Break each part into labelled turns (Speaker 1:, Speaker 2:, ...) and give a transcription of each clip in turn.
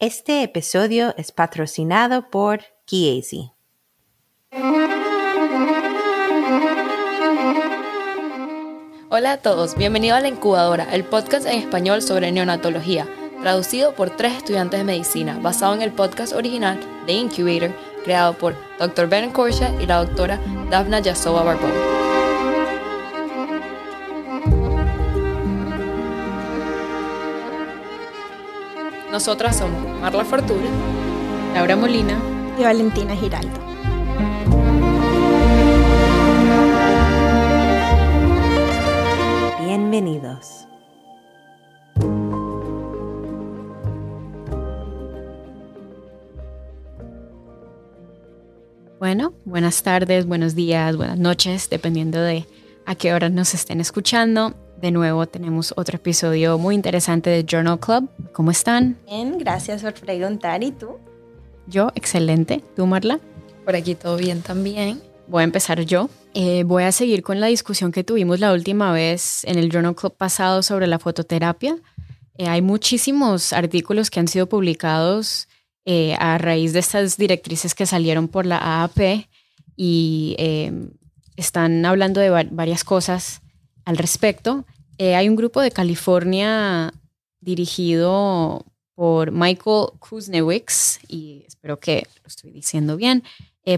Speaker 1: Este episodio es patrocinado por Chiesi.
Speaker 2: Hola a todos, bienvenido a La Incubadora, el podcast en español sobre neonatología, traducido por tres estudiantes de medicina, basado en el podcast original The Incubator, creado por Dr. Ben Korsha y la doctora Daphna Yasova Barbón. Nosotras somos Marla Fortuna,
Speaker 3: Laura Molina
Speaker 4: y Valentina Giraldo.
Speaker 1: Bienvenidos.
Speaker 3: Bueno, buenas tardes, buenos días, buenas noches, dependiendo de a qué hora nos estén escuchando. De nuevo tenemos otro episodio muy interesante de Journal Club. ¿Cómo están?
Speaker 4: Bien, gracias por preguntar. ¿Y tú?
Speaker 3: Yo, excelente. ¿Tú, Marla?
Speaker 2: Por aquí todo bien también.
Speaker 3: Voy a empezar yo. Eh, voy a seguir con la discusión que tuvimos la última vez en el Journal Club pasado sobre la fototerapia. Eh, hay muchísimos artículos que han sido publicados eh, a raíz de estas directrices que salieron por la AAP y están hablando de varias cosas al respecto. hay un grupo de California dirigido por Michael Kuznewicz, y espero que lo estoy diciendo bien,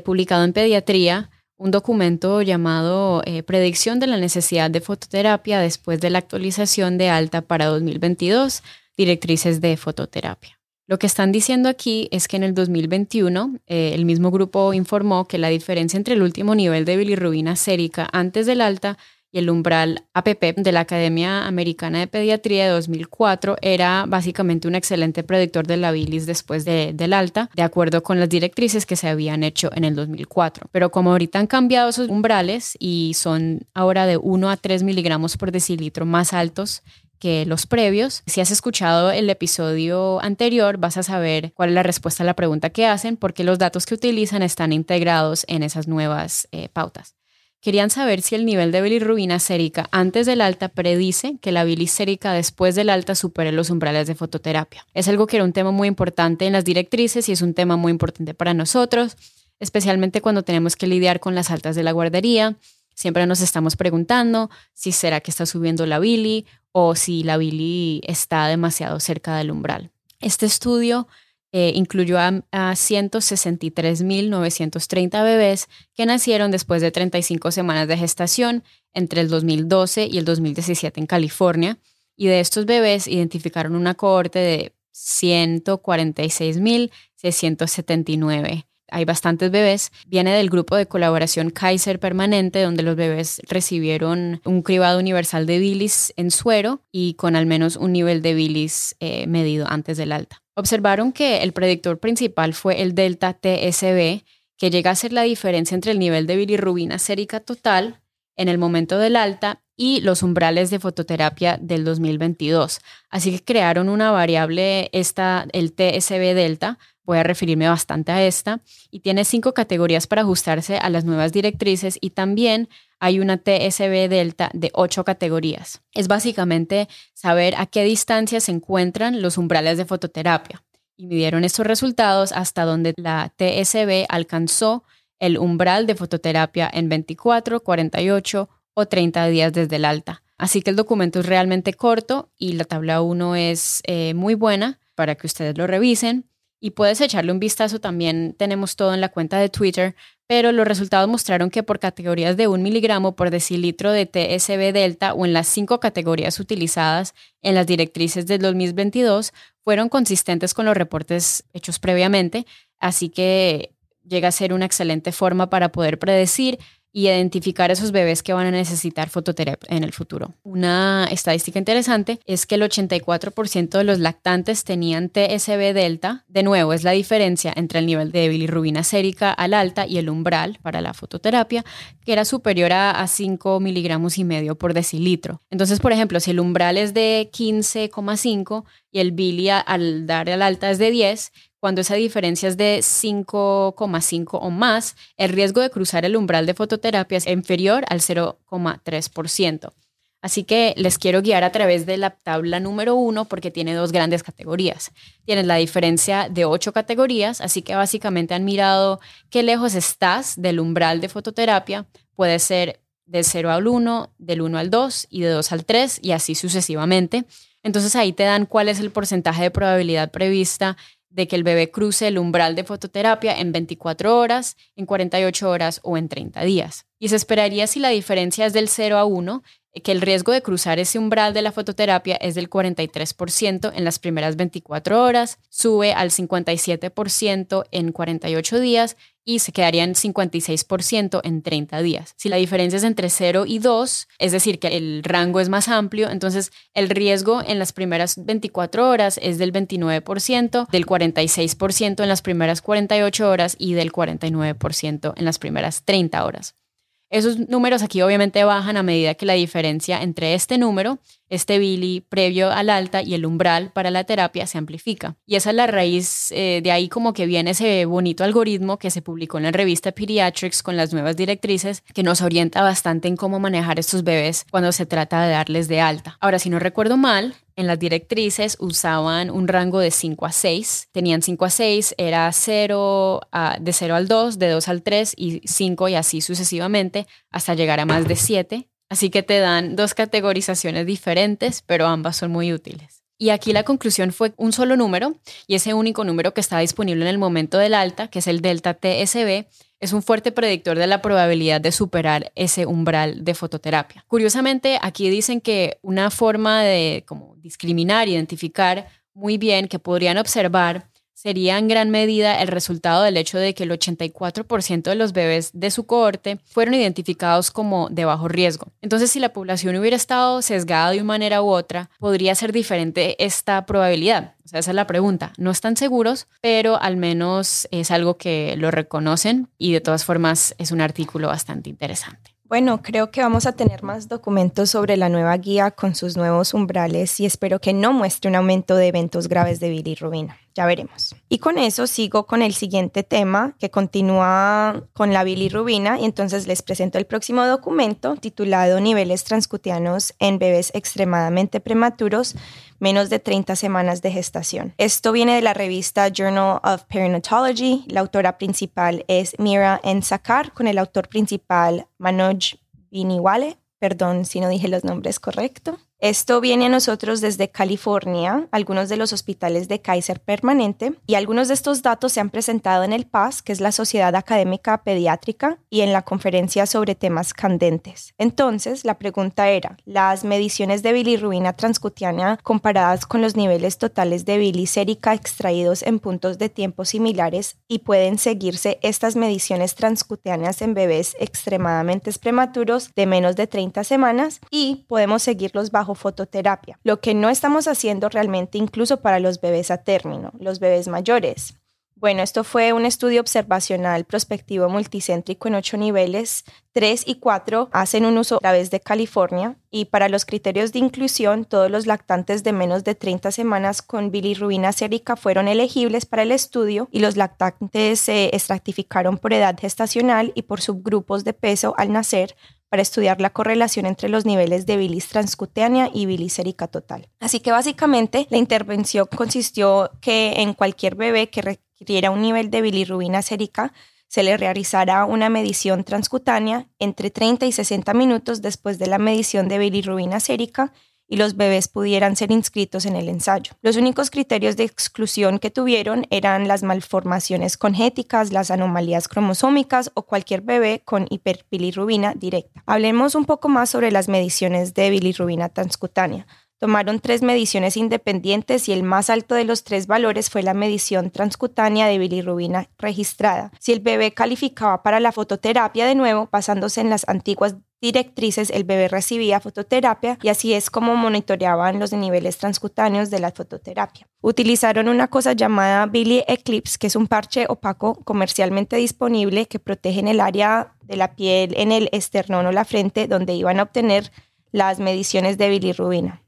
Speaker 3: publicado en Pediatría, un documento llamado eh, Predicción de la necesidad de fototerapia después de la actualización de alta para 2022, directrices de fototerapia. Lo que están diciendo aquí es que en el 2021 eh, el mismo grupo informó que la diferencia entre el último nivel de bilirrubina sérica antes del alta y el umbral APP de la Academia Americana de Pediatría de 2004 era básicamente un excelente predictor de la bilis después del alta, de acuerdo con las directrices que se habían hecho en el 2004. Pero como ahorita han cambiado esos umbrales y son ahora de 1 a 3 miligramos por decilitro más altos que los previos. Si has escuchado el episodio anterior, vas a saber cuál es la respuesta a la pregunta que hacen, porque los datos que utilizan están integrados en esas nuevas eh, pautas. Querían saber si el nivel de bilirrubina sérica antes del alta predice que la bilis sérica después del alta supere los umbrales de fototerapia. Es algo que era un tema muy importante en las directrices y es un tema muy importante para nosotros, especialmente cuando tenemos que lidiar con las altas de la guardería. Siempre nos estamos preguntando si será que está subiendo la bili o si la bili está demasiado cerca del umbral. Este estudio eh, incluyó a, a 163.930 bebés que nacieron después de 35 semanas de gestación entre el 2012 y el 2017 en California. Y de estos bebés identificaron una cohorte de 146.679 hay bastantes bebés, viene del grupo de colaboración Kaiser Permanente, donde los bebés recibieron un cribado universal de bilis en suero y con al menos un nivel de bilis eh, medido antes del alta. Observaron que el predictor principal fue el delta TSB, que llega a ser la diferencia entre el nivel de bilirrubina sérica total en el momento del alta y los umbrales de fototerapia del 2022. Así que crearon una variable, esta, el TSB delta, voy a referirme bastante a esta, y tiene cinco categorías para ajustarse a las nuevas directrices y también hay una TSB delta de ocho categorías. Es básicamente saber a qué distancia se encuentran los umbrales de fototerapia. Y midieron estos resultados hasta donde la TSB alcanzó el umbral de fototerapia en 24, 48 o 30 días desde el alta. Así que el documento es realmente corto y la tabla 1 es eh, muy buena para que ustedes lo revisen y puedes echarle un vistazo también. Tenemos todo en la cuenta de Twitter, pero los resultados mostraron que por categorías de un miligramo por decilitro de TSB delta o en las cinco categorías utilizadas en las directrices del 2022 fueron consistentes con los reportes hechos previamente, así que llega a ser una excelente forma para poder predecir y identificar esos bebés que van a necesitar fototerapia en el futuro. Una estadística interesante es que el 84% de los lactantes tenían TSB delta. De nuevo, es la diferencia entre el nivel de bilirrubina sérica al alta y el umbral para la fototerapia, que era superior a, 5 miligramos y medio por decilitro. Entonces, por ejemplo, si el umbral es de 15,5 y el bili al dar al alta es de 10, cuando esa diferencia es de 5,5 o más, el riesgo de cruzar el umbral de fototerapia es inferior al 0,3%. Así que les quiero guiar a través de la tabla número uno porque tiene dos grandes categorías. Tienes la diferencia de ocho categorías, así que básicamente han mirado qué lejos estás del umbral de fototerapia. Puede ser del 0 al 1, del 1 al 2 y de 2 al 3 y así sucesivamente. Entonces ahí te dan cuál es el porcentaje de probabilidad prevista de que el bebé cruce el umbral de fototerapia en 24 horas, en 48 horas o en 30 días. Y se esperaría si la diferencia es del 0 a 1, que el riesgo de cruzar ese umbral de la fototerapia es del 43% en las primeras 24 horas, sube al 57% en 48 días y se quedaría en 56% en 30 días. Si la diferencia es entre 0 y 2, es decir, que el rango es más amplio, entonces el riesgo en las primeras 24 horas es del 29%, del 46% en las primeras 48 horas y del 49% en las primeras 30 horas. Esos números aquí obviamente bajan a medida que la diferencia entre este número, este Billy previo al alta y el umbral para la terapia se amplifica. Y esa es la raíz, eh, de ahí como que viene ese bonito algoritmo que se publicó en la revista Pediatrics con las nuevas directrices que nos orienta bastante en cómo manejar estos bebés cuando se trata de darles de alta. Ahora, si no recuerdo mal, en las directrices usaban un rango de 5 a 6. Tenían 5 a 6, era 0 a, de 0 al 2, de 2 al 3 y 5 y así sucesivamente hasta llegar a más de 7. Así que te dan dos categorizaciones diferentes, pero ambas son muy útiles. Y aquí la conclusión fue un solo número y ese único número que está disponible en el momento del alta, que es el delta TSB, es un fuerte predictor de la probabilidad de superar ese umbral de fototerapia. Curiosamente, aquí dicen que una forma de como discriminar, identificar muy bien que podrían observar sería en gran medida el resultado del hecho de que el 84% de los bebés de su cohorte fueron identificados como de bajo riesgo. Entonces, si la población hubiera estado sesgada de una manera u otra, podría ser diferente esta probabilidad. O sea, esa es la pregunta. No están seguros, pero al menos es algo que lo reconocen y de todas formas es un artículo bastante interesante.
Speaker 4: Bueno, creo que vamos a tener más documentos sobre la nueva guía con sus nuevos umbrales y espero que no muestre un aumento de eventos graves de bilirrubina. Ya veremos. Y con eso sigo con el siguiente tema que continúa con la bilirrubina y entonces les presento el próximo documento titulado Niveles transcutianos en bebés extremadamente prematuros menos de 30 semanas de gestación. Esto viene de la revista Journal of Perinatology. La autora principal es Mira Ensakar con el autor principal Manoj Biniwale. Perdón si no dije los nombres correcto. Esto viene a nosotros desde California, algunos de los hospitales de Kaiser Permanente, y algunos de estos datos se han presentado en el PAS, que es la Sociedad Académica Pediátrica, y en la conferencia sobre temas candentes. Entonces, la pregunta era, ¿las mediciones de bilirrubina transcutánea comparadas con los niveles totales de bilisérica extraídos en puntos de tiempo similares y pueden seguirse estas mediciones transcutáneas en bebés extremadamente prematuros de menos de 30 semanas y podemos seguirlos bajo fototerapia, lo que no estamos haciendo realmente incluso para los bebés a término, los bebés mayores. Bueno, esto fue un estudio observacional prospectivo multicéntrico en ocho niveles. Tres y cuatro hacen un uso a través de California y para los criterios de inclusión, todos los lactantes de menos de 30 semanas con bilirrubina sérica fueron elegibles para el estudio y los lactantes se estratificaron por edad gestacional y por subgrupos de peso al nacer para estudiar la correlación entre los niveles de bilis transcutánea y bilis sérica total. Así que básicamente la intervención consistió que en cualquier bebé que requiriera un nivel de bilirrubina sérica se le realizará una medición transcutánea entre 30 y 60 minutos después de la medición de bilirrubina sérica y los bebés pudieran ser inscritos en el ensayo. Los únicos criterios de exclusión que tuvieron eran las malformaciones congéticas, las anomalías cromosómicas o cualquier bebé con hiperbilirrubina directa. Hablemos un poco más sobre las mediciones de bilirrubina transcutánea. Tomaron tres mediciones independientes y el más alto de los tres valores fue la medición transcutánea de bilirrubina registrada. Si el bebé calificaba para la fototerapia de nuevo, basándose en las antiguas directrices, el bebé recibía fototerapia y así es como monitoreaban los niveles transcutáneos de la fototerapia. Utilizaron una cosa llamada Billy Eclipse, que es un parche opaco comercialmente disponible que protege en el área de la piel, en el esternón o la frente, donde iban a obtener las mediciones de bilirrubina.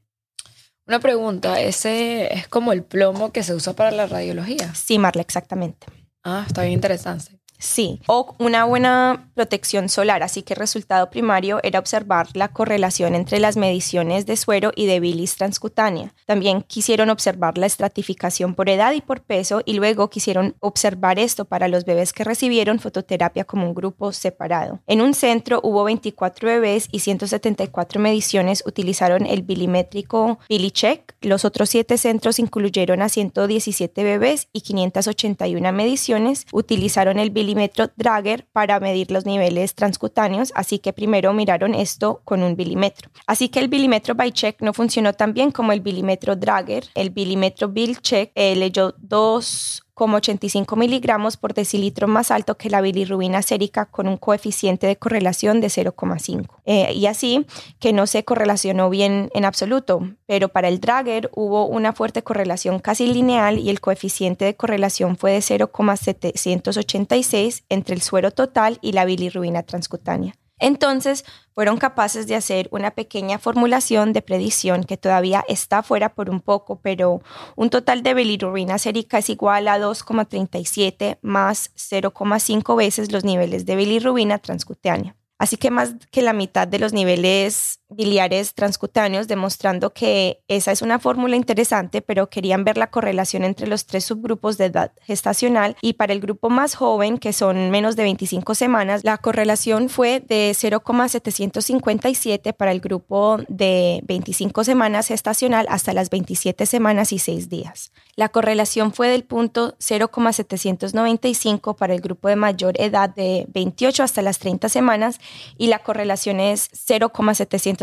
Speaker 2: Una pregunta, ¿ese es como el plomo que se usa para la radiología?
Speaker 4: Sí, Marla, exactamente.
Speaker 2: Ah, está bien interesante.
Speaker 4: Sí, o una buena protección solar, así que el resultado primario era observar la correlación entre las mediciones de suero y de bilis transcutánea. También quisieron observar la estratificación por edad y por peso y luego quisieron observar esto para los bebés que recibieron fototerapia como un grupo separado. En un centro hubo 24 bebés y 174 mediciones utilizaron el bilimétrico BiliCheck. Los otros siete centros incluyeron a 117 bebés y 581 mediciones utilizaron el bilimétrico milímetro Drager para medir los niveles transcutáneos, así que primero miraron esto con un bilímetro. Así que el bilímetro by check no funcionó tan bien como el bilímetro Drager. El bilímetro Bill Check eh, leyó dos como 85 miligramos por decilitro más alto que la bilirrubina sérica con un coeficiente de correlación de 0,5. Eh, y así que no se correlacionó bien en absoluto, pero para el Drager hubo una fuerte correlación casi lineal y el coeficiente de correlación fue de 0,786 entre el suero total y la bilirrubina transcutánea. Entonces, fueron capaces de hacer una pequeña formulación de predicción que todavía está fuera por un poco, pero un total de bilirrubina sérica es igual a 2,37 más 0,5 veces los niveles de bilirrubina transcutánea. Así que más que la mitad de los niveles biliares transcutáneos, demostrando que esa es una fórmula interesante, pero querían ver la correlación entre los tres subgrupos de edad gestacional y para el grupo más joven, que son menos de 25 semanas, la correlación fue de 0,757 para el grupo de 25 semanas gestacional hasta las 27 semanas y 6 días. La correlación fue del punto 0,795 para el grupo de mayor edad de 28 hasta las 30 semanas y la correlación es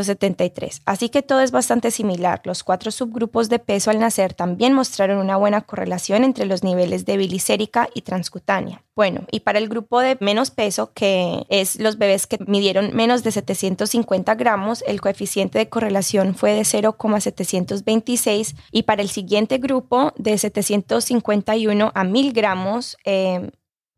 Speaker 4: 0,773. Así que todo es bastante similar. Los cuatro subgrupos de peso al nacer también mostraron una buena correlación entre los niveles de bilisérica y transcutánea. Bueno, y para el grupo de menos peso, que es los bebés que midieron menos de 750 gramos, el coeficiente de correlación fue de 0,726 y para el siguiente grupo de 751 a 1000 gramos eh,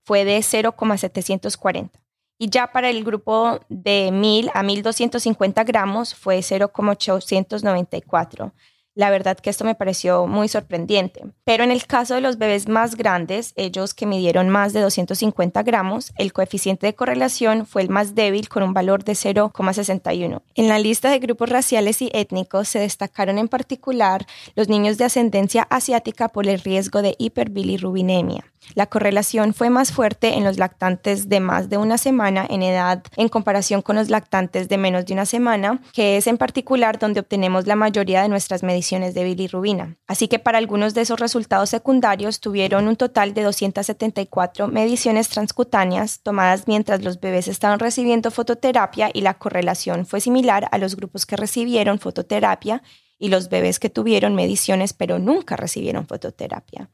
Speaker 4: fue de 0,740 y ya para el grupo de 1000 a 1250 gramos fue 0,894. La verdad que esto me pareció muy sorprendente. Pero en el caso de los bebés más grandes, ellos que midieron más de 250 gramos, el coeficiente de correlación fue el más débil con un valor de 0,61. En la lista de grupos raciales y étnicos se destacaron en particular los niños de ascendencia asiática por el riesgo de hiperbilirrubinemia. La correlación fue más fuerte en los lactantes de más de una semana en edad en comparación con los lactantes de menos de una semana, que es en particular donde obtenemos la mayoría de nuestras mediciones de bilirrubina. Así que para algunos de esos resultados secundarios tuvieron un total de 274 mediciones transcutáneas tomadas mientras los bebés estaban recibiendo fototerapia y la correlación fue similar a los grupos que recibieron fototerapia y los bebés que tuvieron mediciones pero nunca recibieron fototerapia.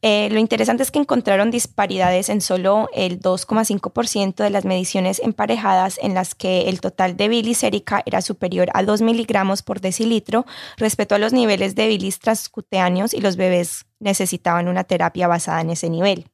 Speaker 4: Eh, lo interesante es que encontraron disparidades en solo el 2,5% de las mediciones emparejadas en las que el total de bilis sérica era superior a 2 miligramos por decilitro respecto a los niveles de bilis transcutáneos y los bebés necesitaban una terapia basada en ese nivel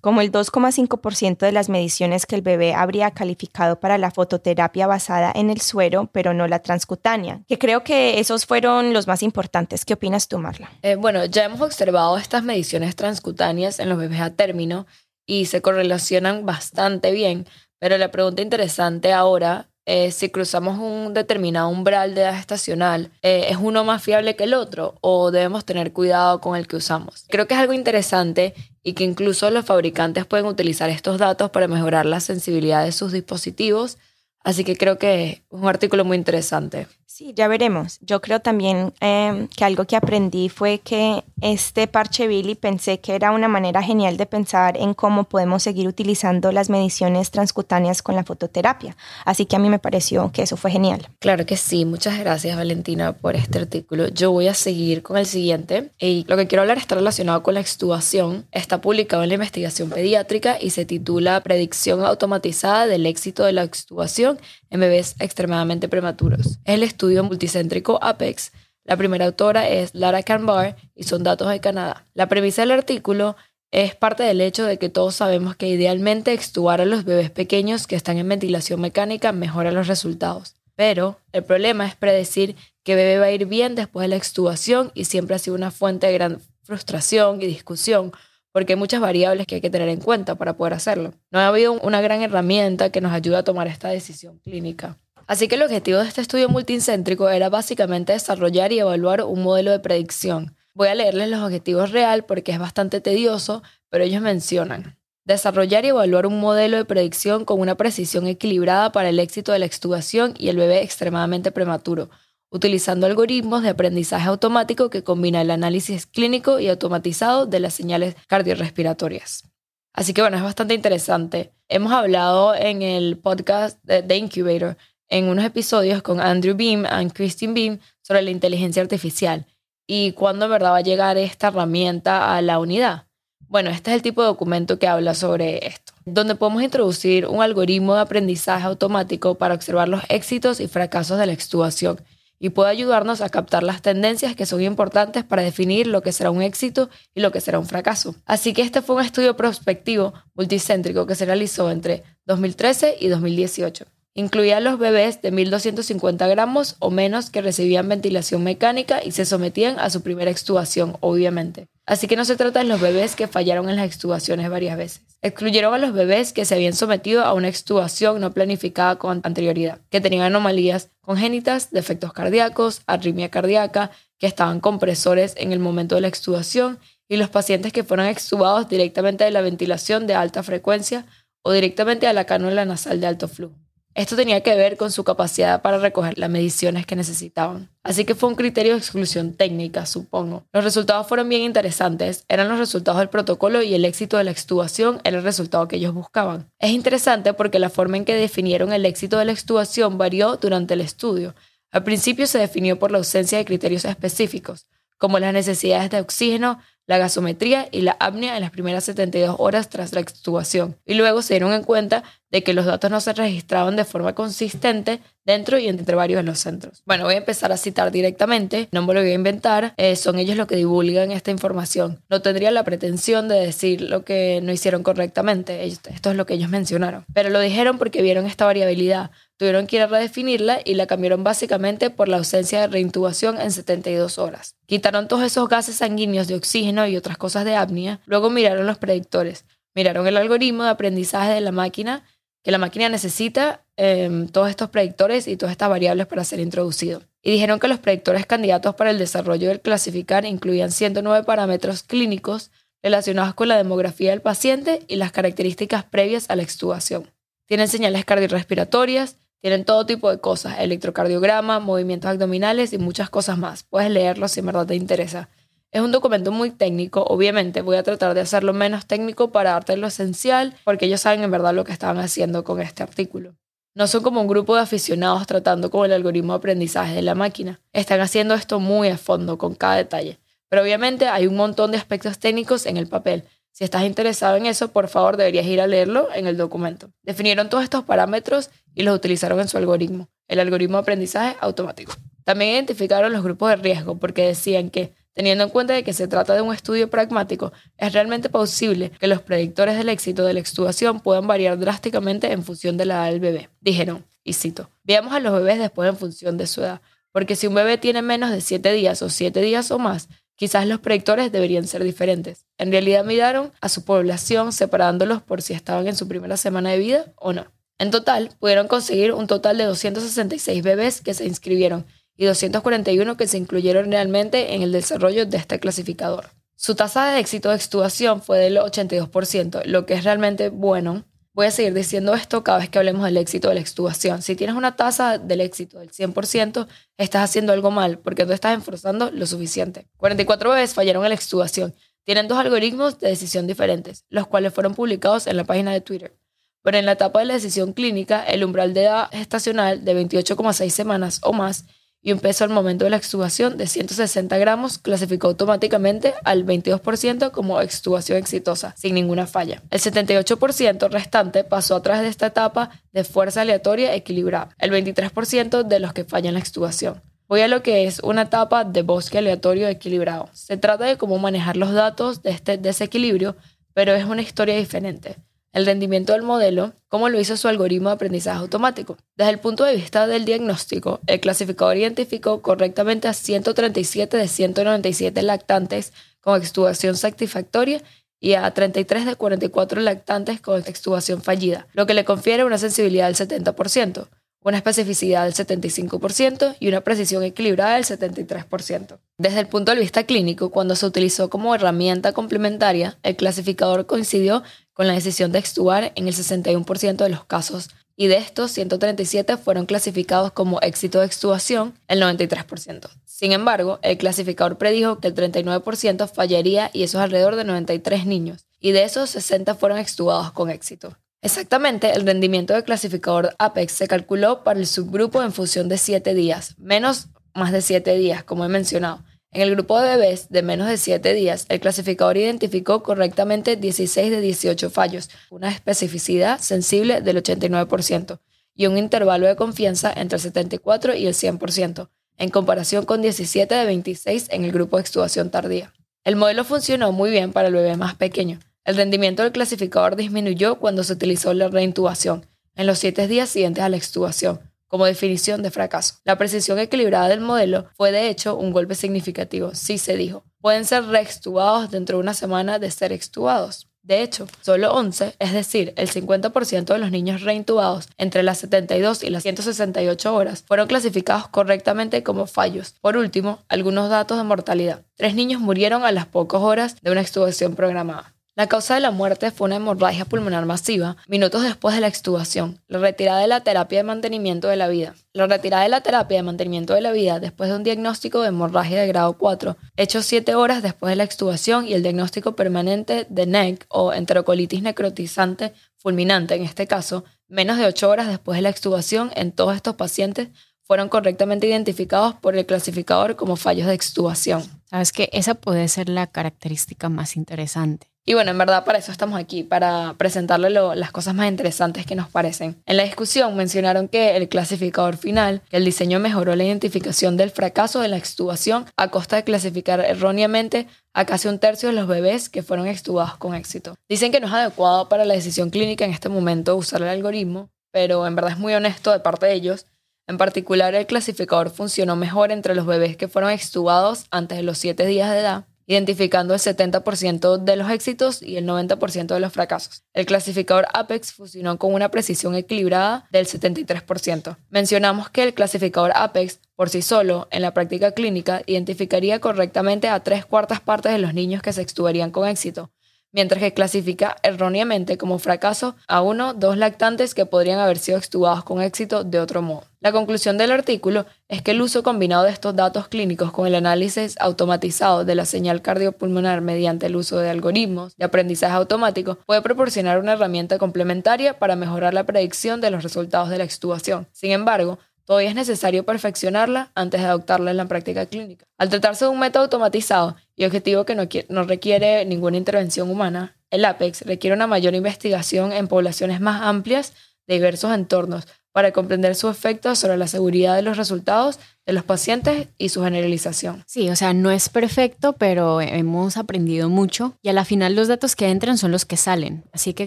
Speaker 4: como el 2,5% de las mediciones que el bebé habría calificado para la fototerapia basada en el suero, pero no la transcutánea, que creo que esos fueron los más importantes. ¿Qué opinas tú, Marla?
Speaker 2: Eh, bueno, ya hemos observado estas mediciones transcutáneas en los bebés a término y se correlacionan bastante bien, pero la pregunta interesante ahora eh, si cruzamos un determinado umbral de edad estacional, eh, ¿es uno más fiable que el otro o debemos tener cuidado con el que usamos? Creo que es algo interesante y que incluso los fabricantes pueden utilizar estos datos para mejorar la sensibilidad de sus dispositivos, así que creo que es un artículo muy interesante.
Speaker 4: Sí, ya veremos. Yo creo también em, que algo que aprendí fue que este parche Billy pensé que era una manera genial de pensar en cómo podemos seguir utilizando las mediciones transcutáneas con la fototerapia. Así que a mí me pareció que eso fue genial.
Speaker 2: Claro que sí. Muchas gracias Valentina por este artículo. Yo voy a seguir con el siguiente y lo que quiero hablar está relacionado con la extubación. Está publicado en la investigación pediátrica y se titula Predicción automatizada del éxito de la extubación en bebés extremadamente prematuros. Es el estudio multicéntrico APEX. La primera autora es Lara Canbar y son datos de Canadá. La premisa del artículo es parte del hecho de que todos sabemos que idealmente extubar a los bebés pequeños que están en ventilación mecánica mejora los resultados. Pero el problema es predecir qué bebé va a ir bien después de la extubación y siempre ha sido una fuente de gran frustración y discusión porque hay muchas variables que hay que tener en cuenta para poder hacerlo. No ha habido una gran herramienta que nos ayude a tomar esta decisión clínica. Así que el objetivo de este estudio multicéntrico era básicamente desarrollar y evaluar un modelo de predicción. Voy a leerles los objetivos real porque es bastante tedioso, pero ellos mencionan desarrollar y evaluar un modelo de predicción con una precisión equilibrada para el éxito de la extubación y el bebé extremadamente prematuro, utilizando algoritmos de aprendizaje automático que combina el análisis clínico y automatizado de las señales cardiorrespiratorias. Así que bueno, es bastante interesante. Hemos hablado en el podcast de, The Incubator en unos episodios con Andrew Beam y Christine Beam sobre la inteligencia artificial y cuándo en verdad va a llegar esta herramienta a la unidad. Bueno, este es el tipo de documento que habla sobre esto, donde podemos introducir un algoritmo de aprendizaje automático para observar los éxitos y fracasos de la extubación y puede ayudarnos a captar las tendencias que son importantes para definir lo que será un éxito y lo que será un fracaso. Así que este fue un estudio prospectivo multicéntrico que se realizó entre 2013 y 2018. Incluía a los bebés de 1.250 gramos o menos que recibían ventilación mecánica y se sometían a su primera extubación, obviamente. Así que no se trata de los bebés que fallaron en las extubaciones varias veces. Excluyeron a los bebés que se habían sometido a una extubación no planificada con anterioridad, que tenían anomalías congénitas, defectos cardíacos, arritmia cardíaca, que estaban compresores en el momento de la extubación y los pacientes que fueron extubados directamente de la ventilación de alta frecuencia o directamente a la cánula nasal de alto flujo. Esto tenía que ver con su capacidad para recoger las mediciones que necesitaban. Así que fue un criterio de exclusión técnica, supongo. Los resultados fueron bien interesantes, eran los resultados del protocolo y el éxito de la extubación era el resultado que ellos buscaban. Es interesante porque la forma en que definieron el éxito de la extubación varió durante el estudio. Al principio se definió por la ausencia de criterios específicos, como las necesidades de oxígeno, la gasometría y la apnea en las primeras 72 horas tras la extubación. Y luego se dieron en cuenta de que los datos no se registraban de forma consistente dentro y entre varios de los centros. Bueno, voy a empezar a citar directamente, no me lo voy a inventar, eh, son ellos los que divulgan esta información. No tendría la pretensión de decir lo que no hicieron correctamente, esto es lo que ellos mencionaron, pero lo dijeron porque vieron esta variabilidad, tuvieron que ir a redefinirla y la cambiaron básicamente por la ausencia de reintubación en 72 horas. Quitaron todos esos gases sanguíneos de oxígeno y otras cosas de apnea, luego miraron los predictores, miraron el algoritmo de aprendizaje de la máquina, que la máquina necesita em, todos estos predictores y todas estas variables para ser introducido. Y dijeron que los predictores candidatos para el desarrollo del clasificar incluían 109 parámetros clínicos relacionados con la demografía del paciente y las características previas a la extubación. Tienen señales cardiorrespiratorias, tienen todo tipo de cosas, electrocardiograma, movimientos abdominales y muchas cosas más. Puedes leerlo si en verdad te interesa. Es un documento muy técnico, obviamente voy a tratar de hacerlo menos técnico para darte lo esencial, porque ellos saben en verdad lo que estaban haciendo con este artículo. No son como un grupo de aficionados tratando con el algoritmo de aprendizaje de la máquina. Están haciendo esto muy a fondo, con cada detalle. Pero obviamente hay un montón de aspectos técnicos en el papel. Si estás interesado en eso, por favor deberías ir a leerlo en el documento. Definieron todos estos parámetros y los utilizaron en su algoritmo, el algoritmo de aprendizaje automático. También identificaron los grupos de riesgo porque decían que Teniendo en cuenta de que se trata de un estudio pragmático, es realmente posible que los predictores del éxito de la extubación puedan variar drásticamente en función de la edad del bebé. Dijeron, y cito, veamos a los bebés después en función de su edad, porque si un bebé tiene menos de 7 días o 7 días o más, quizás los predictores deberían ser diferentes. En realidad miraron a su población separándolos por si estaban en su primera semana de vida o no. En total, pudieron conseguir un total de 266 bebés que se inscribieron y 241 que se incluyeron realmente en el desarrollo de este clasificador. Su tasa de éxito de extubación fue del 82%, lo que es realmente bueno. Voy a seguir diciendo esto cada vez que hablemos del éxito de la extubación. Si tienes una tasa del éxito del 100%, estás haciendo algo mal porque no estás esforzando lo suficiente. 44 bebés fallaron en la extubación. Tienen dos algoritmos de decisión diferentes, los cuales fueron publicados en la página de Twitter. Pero en la etapa de la decisión clínica, el umbral de edad gestacional de 28,6 semanas o más y un peso al momento de la extubación de 160 gramos clasificó automáticamente al 22% como extubación exitosa, sin ninguna falla. El 78% restante pasó a través de esta etapa de fuerza aleatoria equilibrada, el 23% de los que fallan la extubación. Voy a lo que es una etapa de bosque aleatorio equilibrado. Se trata de cómo manejar los datos de este desequilibrio, pero es una historia diferente el rendimiento del modelo, como lo hizo su algoritmo de aprendizaje automático. Desde el punto de vista del diagnóstico, el clasificador identificó correctamente a 137 de 197 lactantes con extubación satisfactoria y a 33 de 44 lactantes con extubación fallida, lo que le confiere una sensibilidad del 70%, una especificidad del 75% y una precisión equilibrada del 73%. Desde el punto de vista clínico, cuando se utilizó como herramienta complementaria, el clasificador coincidió con la decisión de extubar en el 61% de los casos y de estos 137 fueron clasificados como éxito de extubación, el 93%. Sin embargo, el clasificador predijo que el 39% fallaría y eso es alrededor de 93 niños, y de esos 60 fueron extubados con éxito. Exactamente, el rendimiento del clasificador APEX se calculó para el subgrupo en función de 7 días, menos más de 7 días, como he mencionado. En el grupo de bebés de menos de 7 días, el clasificador identificó correctamente 16 de 18 fallos, una especificidad sensible del 89% y un intervalo de confianza entre el 74 y el 100%, en comparación con 17 de 26 en el grupo de extubación tardía. El modelo funcionó muy bien para el bebé más pequeño. El rendimiento del clasificador disminuyó cuando se utilizó la reintubación, en los 7 días siguientes a la extubación, como definición de fracaso. La precisión equilibrada del modelo fue de hecho un golpe significativo, sí se dijo. Pueden ser reextubados dentro de una semana de ser extubados. De hecho, solo 11, es decir, el 50% de los niños reintubados entre las 72 y las 168 horas, fueron clasificados correctamente como fallos. Por último, algunos datos de mortalidad. Tres niños murieron a las pocas horas de una extubación programada. La causa de la muerte fue una hemorragia pulmonar masiva minutos después de la extubación, la retirada de la terapia de mantenimiento de la vida. La retirada de la terapia de mantenimiento de la vida después de un diagnóstico de hemorragia de grado 4, hecho 7 horas después de la extubación y el diagnóstico permanente de NEC o enterocolitis necrotizante fulminante en este caso, menos de 8 horas después de la extubación en todos estos pacientes fueron correctamente identificados por el clasificador como fallos de extubación.
Speaker 3: Sabes que esa puede ser la característica más interesante.
Speaker 2: Y bueno, en verdad para eso estamos aquí, para presentarle las cosas más interesantes que nos parecen. En la discusión mencionaron que el clasificador final, que el diseño mejoró la identificación del fracaso de la extubación a costa de clasificar erróneamente a casi un tercio de los bebés que fueron extubados con éxito. Dicen que no es adecuado para la decisión clínica en este momento usar el algoritmo, pero en verdad es muy honesto de parte de ellos. En particular, el clasificador funcionó mejor entre los bebés que fueron extubados antes de los 7 días de edad identificando el 70% de los éxitos y el 90% de los fracasos. El clasificador APEX funcionó con una precisión equilibrada del 73%. Mencionamos que el clasificador APEX por sí solo, en la práctica clínica, identificaría correctamente a tres cuartas partes de los niños que se extubarían con éxito, mientras que clasifica erróneamente como fracaso a uno dos lactantes que podrían haber sido extubados con éxito de otro modo. La conclusión del artículo es que el uso combinado de estos datos clínicos con el análisis automatizado de la señal cardiopulmonar mediante el uso de algoritmos de aprendizaje automático puede proporcionar una herramienta complementaria para mejorar la predicción de los resultados de la extubación. Sin embargo, todavía es necesario perfeccionarla antes de adoptarla en la práctica clínica. Al tratarse de un método automatizado y objetivo que no, requiere ninguna intervención humana, el APEX requiere una mayor investigación en poblaciones más amplias de diversos entornos para comprender su efecto sobre la seguridad de los resultados de los pacientes y su generalización.
Speaker 3: Sí, o sea, no es perfecto, pero hemos aprendido mucho y a la final los datos que entran son los que salen. Así que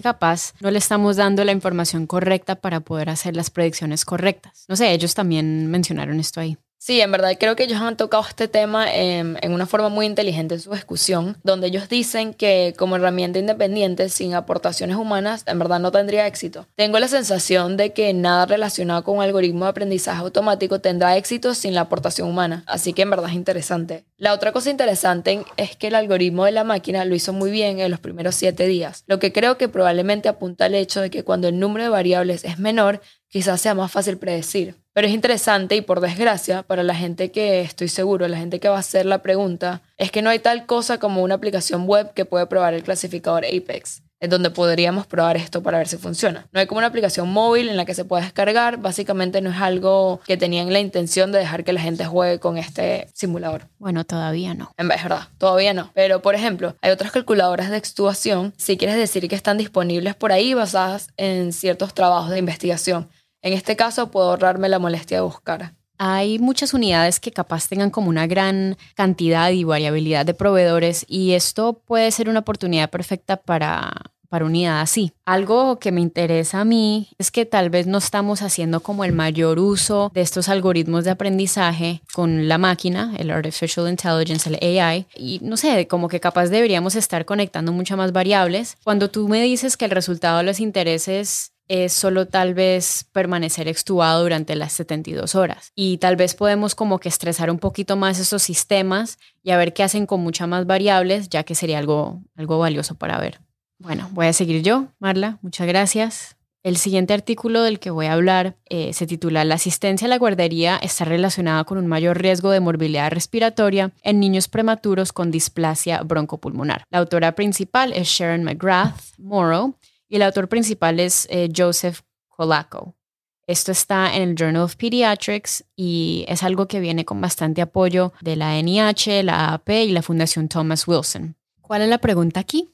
Speaker 3: capaz no le estamos dando la información correcta para poder hacer las predicciones correctas. No sé, ellos también mencionaron esto ahí.
Speaker 2: Sí, en verdad creo que ellos han tocado este tema en, una forma muy inteligente en su discusión, donde ellos dicen que como herramienta independiente, sin aportaciones humanas, en verdad no tendría éxito. Tengo la sensación de que nada relacionado con un algoritmo de aprendizaje automático tendrá éxito sin la aportación humana, así que en verdad es interesante. La otra cosa interesante es que el algoritmo de la máquina lo hizo muy bien en los primeros siete días, lo que creo que probablemente apunta al hecho de que cuando el número de variables es menor, quizás sea más fácil predecir. Pero es interesante y por desgracia, para la gente que estoy seguro, la gente que va a hacer la pregunta, es que no hay tal cosa como una aplicación web que puede probar el clasificador Apex, en donde podríamos probar esto para ver si funciona. No hay como una aplicación móvil en la que se pueda descargar, básicamente no es algo que tenían la intención de dejar que la gente juegue con este simulador.
Speaker 3: Bueno, todavía no.
Speaker 2: En verdad, todavía no. Pero, por ejemplo, hay otras calculadoras de extubación, si quieres decir que están disponibles por ahí basadas en ciertos trabajos de investigación en este caso puedo ahorrarme la molestia de buscar.
Speaker 3: Hay muchas unidades que capaz tengan como una gran cantidad y variabilidad de proveedores y esto puede ser una oportunidad perfecta para para unidad así. Algo que me interesa a mí es que tal vez no estamos haciendo como el mayor uso de estos algoritmos de aprendizaje con la máquina, el Artificial Intelligence, el AI, y no sé, como que capaz deberíamos estar conectando muchas más variables. Cuando tú me dices que el resultado de los intereses es solo tal vez permanecer extubado durante las 72 horas. Y tal vez podemos como que estresar un poquito más esos sistemas y a ver qué hacen con muchas más variables, ya que sería algo, algo valioso para ver. Bueno, voy a seguir yo, Marla. Muchas gracias. El siguiente artículo del que voy a hablar eh, se titula La asistencia a la guardería está relacionada con un mayor riesgo de morbilidad respiratoria en niños prematuros con displasia broncopulmonar. La autora principal es Sharon McGrath Morrow y el autor principal es eh, Joseph Colaco. Esto está en el Journal of Pediatrics y es algo que viene con bastante apoyo de la NIH, la AAP y la Fundación Thomas Wilson. ¿Cuál es la pregunta aquí?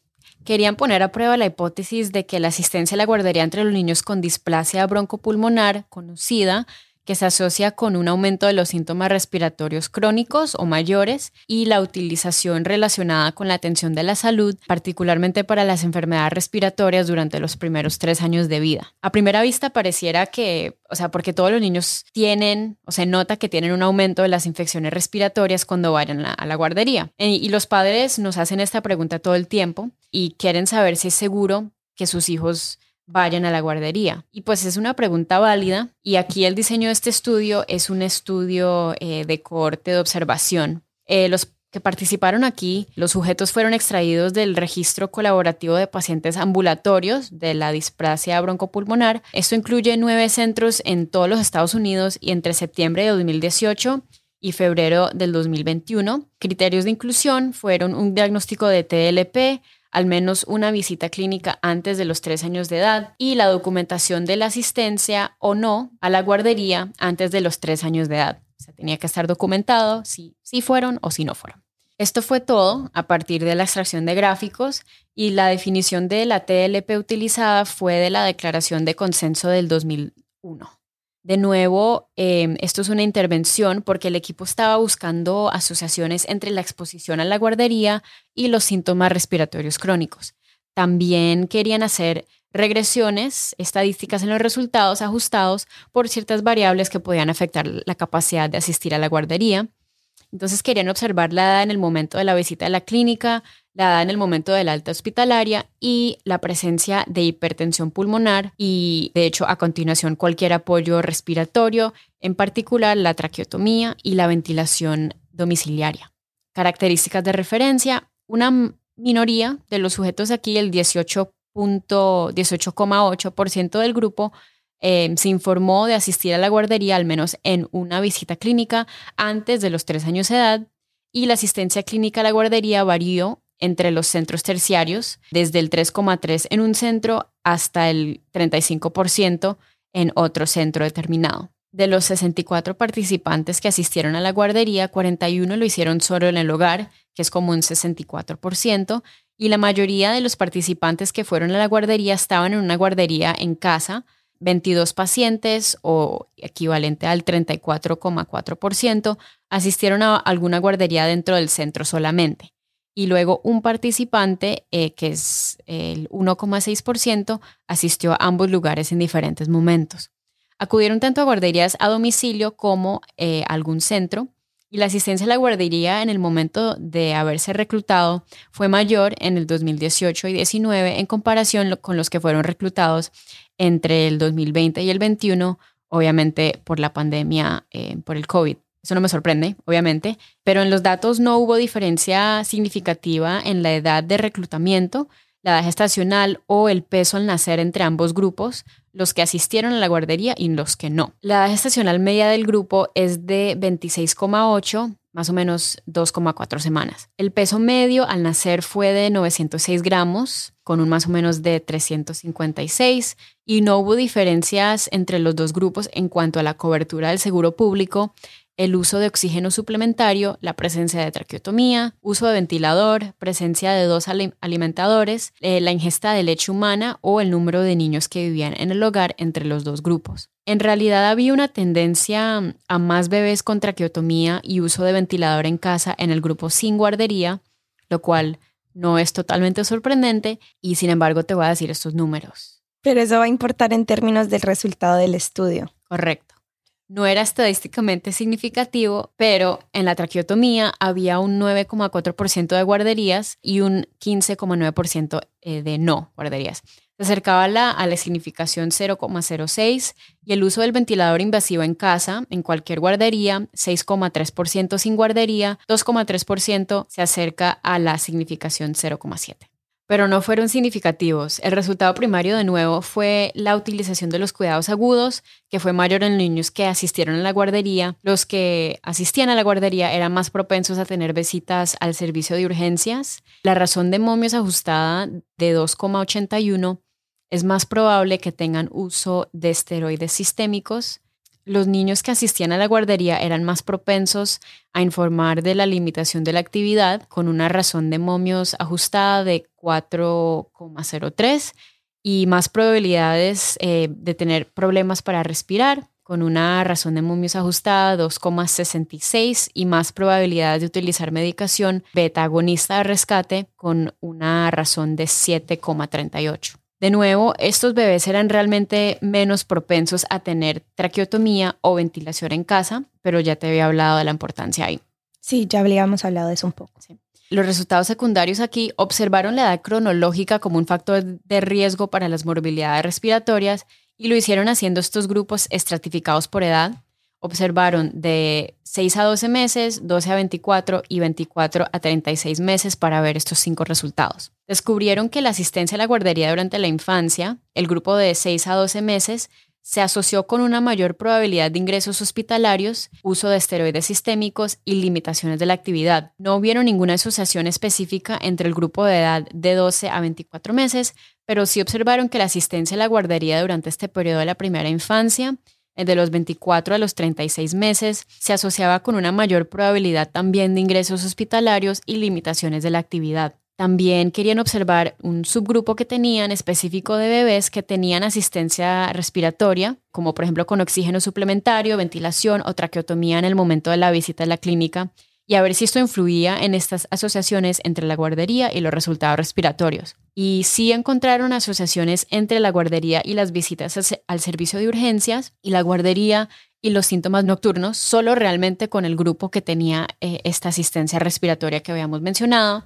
Speaker 3: Querían poner a prueba la hipótesis de que la asistencia a la guardería entre los niños con displasia broncopulmonar conocida que se asocia con un aumento de los síntomas respiratorios crónicos o mayores y la utilización relacionada con la atención de la salud, particularmente para las enfermedades respiratorias durante los primeros tres años de vida. A primera vista pareciera que, o sea, porque todos los niños tienen o se nota que tienen un aumento de las infecciones respiratorias cuando vayan a la guardería. Y los padres nos hacen esta pregunta todo el tiempo y quieren saber si es seguro que sus hijos vayan a la guardería? Y pues es una pregunta válida y aquí el diseño de este estudio es un estudio eh, de corte de observación. Eh, los que participaron aquí, los sujetos fueron extraídos del registro colaborativo de pacientes ambulatorios de la displasia broncopulmonar. Esto incluye nueve centros en todos los Estados Unidos y entre septiembre de 2018 y febrero del 2021. Criterios de inclusión fueron un diagnóstico de TLP, al menos una visita clínica antes de los tres años de edad y la documentación de la asistencia o no a la guardería antes de los tres años de edad. O sea, tenía que estar documentado si, si fueron o si no fueron. Esto fue todo a partir de la extracción de gráficos y la definición de la TLP utilizada fue de la Declaración de Consenso del 2001. De nuevo, em, esto es una intervención porque el equipo estaba buscando asociaciones entre la exposición a la guardería y los síntomas respiratorios crónicos. También querían hacer regresiones, estadísticas en los resultados ajustados por ciertas variables que podían afectar la capacidad de asistir a la guardería. Entonces querían observar la edad en el momento de la visita a la clínica, la edad en el momento de la alta hospitalaria y la presencia de hipertensión pulmonar y de hecho a continuación cualquier apoyo respiratorio, en particular la traqueotomía y la ventilación domiciliaria. Características de referencia, una minoría de los sujetos aquí, el 18.8% del grupo, eh, se informó de asistir a la guardería al menos en una visita clínica antes de los tres años de edad y la asistencia clínica a la guardería varió entre los centros terciarios, desde el 3,3 en un centro hasta el 35% en otro centro determinado. De los 64 participantes que asistieron a la guardería, 41 lo hicieron solo en el hogar, que es como un 64%, y la mayoría de los participantes que fueron a la guardería estaban en una guardería en casa, 22 pacientes o equivalente al 34,4% asistieron a alguna guardería dentro del centro solamente y luego un participante, eh, que es el 1,6%, asistió a ambos lugares en diferentes momentos. Acudieron tanto a guarderías a domicilio como eh, a algún centro y la asistencia a la guardería en el momento de haberse reclutado fue mayor en el 2018 y 2019 en comparación con los que fueron reclutados entre el 2020 y el 2021, obviamente por la pandemia, eh, por el COVID. Eso no me sorprende, obviamente, pero en los datos no hubo diferencia significativa en la edad de reclutamiento, la edad gestacional o el peso al nacer entre ambos grupos, los que asistieron a la guardería y los que no. La edad gestacional media del grupo es de 26,8, más o menos 2,4 semanas. El peso medio al nacer fue de 906 gramos, con un más o menos de 356, y no hubo diferencias entre los dos grupos en cuanto a la cobertura del seguro público el uso de oxígeno suplementario, la presencia de traqueotomía, uso de ventilador, presencia de dos alimentadores, eh, la ingesta de leche humana o el número de niños que vivían en el hogar entre los dos grupos. En realidad había una tendencia a más bebés con traqueotomía y uso de ventilador en casa en el grupo sin guardería, lo cual No es totalmente sorprendente y sin embargo te voy a decir estos números.
Speaker 4: Pero eso va a importar en términos del resultado del estudio.
Speaker 3: Correcto. No era estadísticamente significativo, pero en la traqueotomía había un 9,4% de guarderías y un 15,9% eh, de no guarderías. Se acercaba a la, a la significación 0,06 y el uso del ventilador invasivo en casa, en cualquier guardería, 6,3% sin guardería, 2,3% se acerca a la significación 0,7 pero no fueron significativos. El resultado primario de nuevo fue la utilización de los cuidados agudos, que fue mayor en niños que asistieron a la guardería. Los que asistían a la guardería eran más propensos a tener visitas al servicio de urgencias. La razón de momios ajustada de 2,81 es más probable que tengan uso de esteroides sistémicos los niños que asistían a la guardería eran más propensos a informar de la limitación de la actividad con una razón de momios ajustada de 4,03 y más probabilidades eh, de tener problemas para respirar con una razón de momios ajustada 2,66 y más probabilidades de utilizar medicación beta agonista de rescate con una razón de 7,38. De nuevo, estos bebés eran realmente menos propensos a tener traqueotomía o ventilación en casa, pero ya te había hablado de la importancia ahí.
Speaker 4: Sí, ya habíamos hablado de eso un poco.
Speaker 3: Los resultados secundarios aquí observaron la edad cronológica como un factor de riesgo para las morbilidades respiratorias y lo hicieron haciendo estos grupos estratificados por edad, observaron de 6 a 12 meses, 12 a 24 y 24 a 36 meses para ver estos cinco resultados. Descubrieron que la asistencia a la guardería durante la infancia, el grupo de 6 a 12 meses, se asoció con una mayor probabilidad de ingresos hospitalarios, uso de esteroides sistémicos y limitaciones de la actividad. No vieron ninguna asociación específica entre el grupo de edad de 12 a 24 meses, pero sí observaron que la asistencia a la guardería durante este periodo de la primera infancia de los 24 a los 36 meses, se asociaba con una mayor probabilidad también de ingresos hospitalarios y limitaciones de la actividad. También querían observar un subgrupo que tenían específico de bebés que tenían asistencia respiratoria, como por ejemplo con oxígeno suplementario, ventilación o traqueotomía en el momento de la visita a la clínica, y a ver si esto influía en estas asociaciones entre la guardería y los resultados respiratorios. Y sí encontraron asociaciones entre la guardería y las visitas al servicio de urgencias y la guardería y los síntomas nocturnos, solo realmente con el grupo que tenía eh, esta asistencia respiratoria que habíamos mencionado.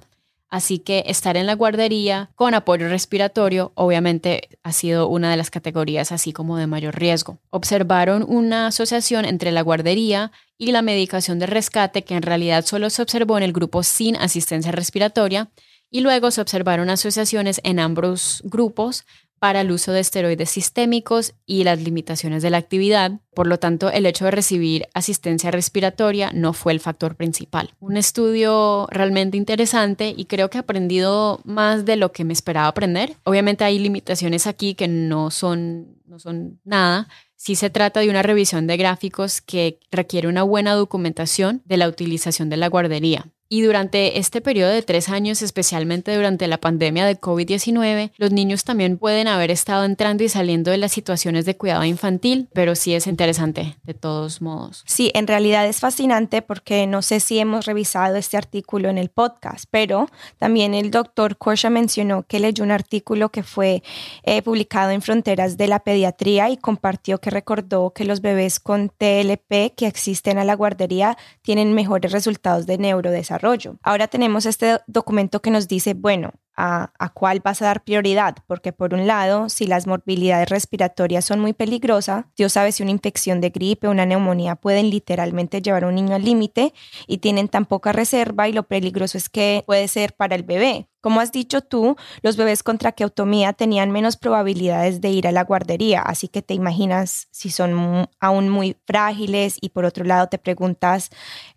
Speaker 3: Así que estar en la guardería con apoyo respiratorio obviamente ha sido una de las categorías así como de mayor riesgo. Observaron una asociación entre la guardería y la medicación de rescate que en realidad solo se observó en el grupo sin asistencia respiratoria y luego se observaron asociaciones en ambos grupos para el uso de esteroides sistémicos y las limitaciones de la actividad. Por lo tanto, el hecho de recibir asistencia respiratoria no fue el factor principal. Un estudio realmente interesante y creo que he aprendido más de lo que me esperaba aprender. Obviamente hay limitaciones aquí que no son, no son nada, Sí se trata de una revisión de gráficos que requiere una buena documentación de la utilización de la guardería. Y durante este periodo de tres años, especialmente durante la pandemia de COVID-19, los niños también pueden haber estado entrando y saliendo de las situaciones de cuidado infantil, pero sí es interesante de todos modos.
Speaker 4: Sí, en realidad es fascinante porque no sé si hemos revisado este artículo en el podcast, pero también el doctor Korsha mencionó que leyó un artículo que fue eh, publicado en Fronteras de la Pediatría y compartió que recordó que los bebés con TLP que existen a la guardería tienen mejores resultados de neurodesarrollo Ahora tenemos este documento que nos dice, bueno, a, cuál vas a dar prioridad, porque por un lado, si las morbilidades respiratorias son muy peligrosas, Dios sabe si una infección de gripe o una neumonía pueden literalmente llevar a un niño al límite y tienen tan poca reserva y lo peligroso es que puede ser para el bebé. Como has dicho tú, los bebés con traqueotomía tenían menos probabilidades de ir a la guardería, así que te imaginas si son aún muy frágiles y por otro lado te preguntas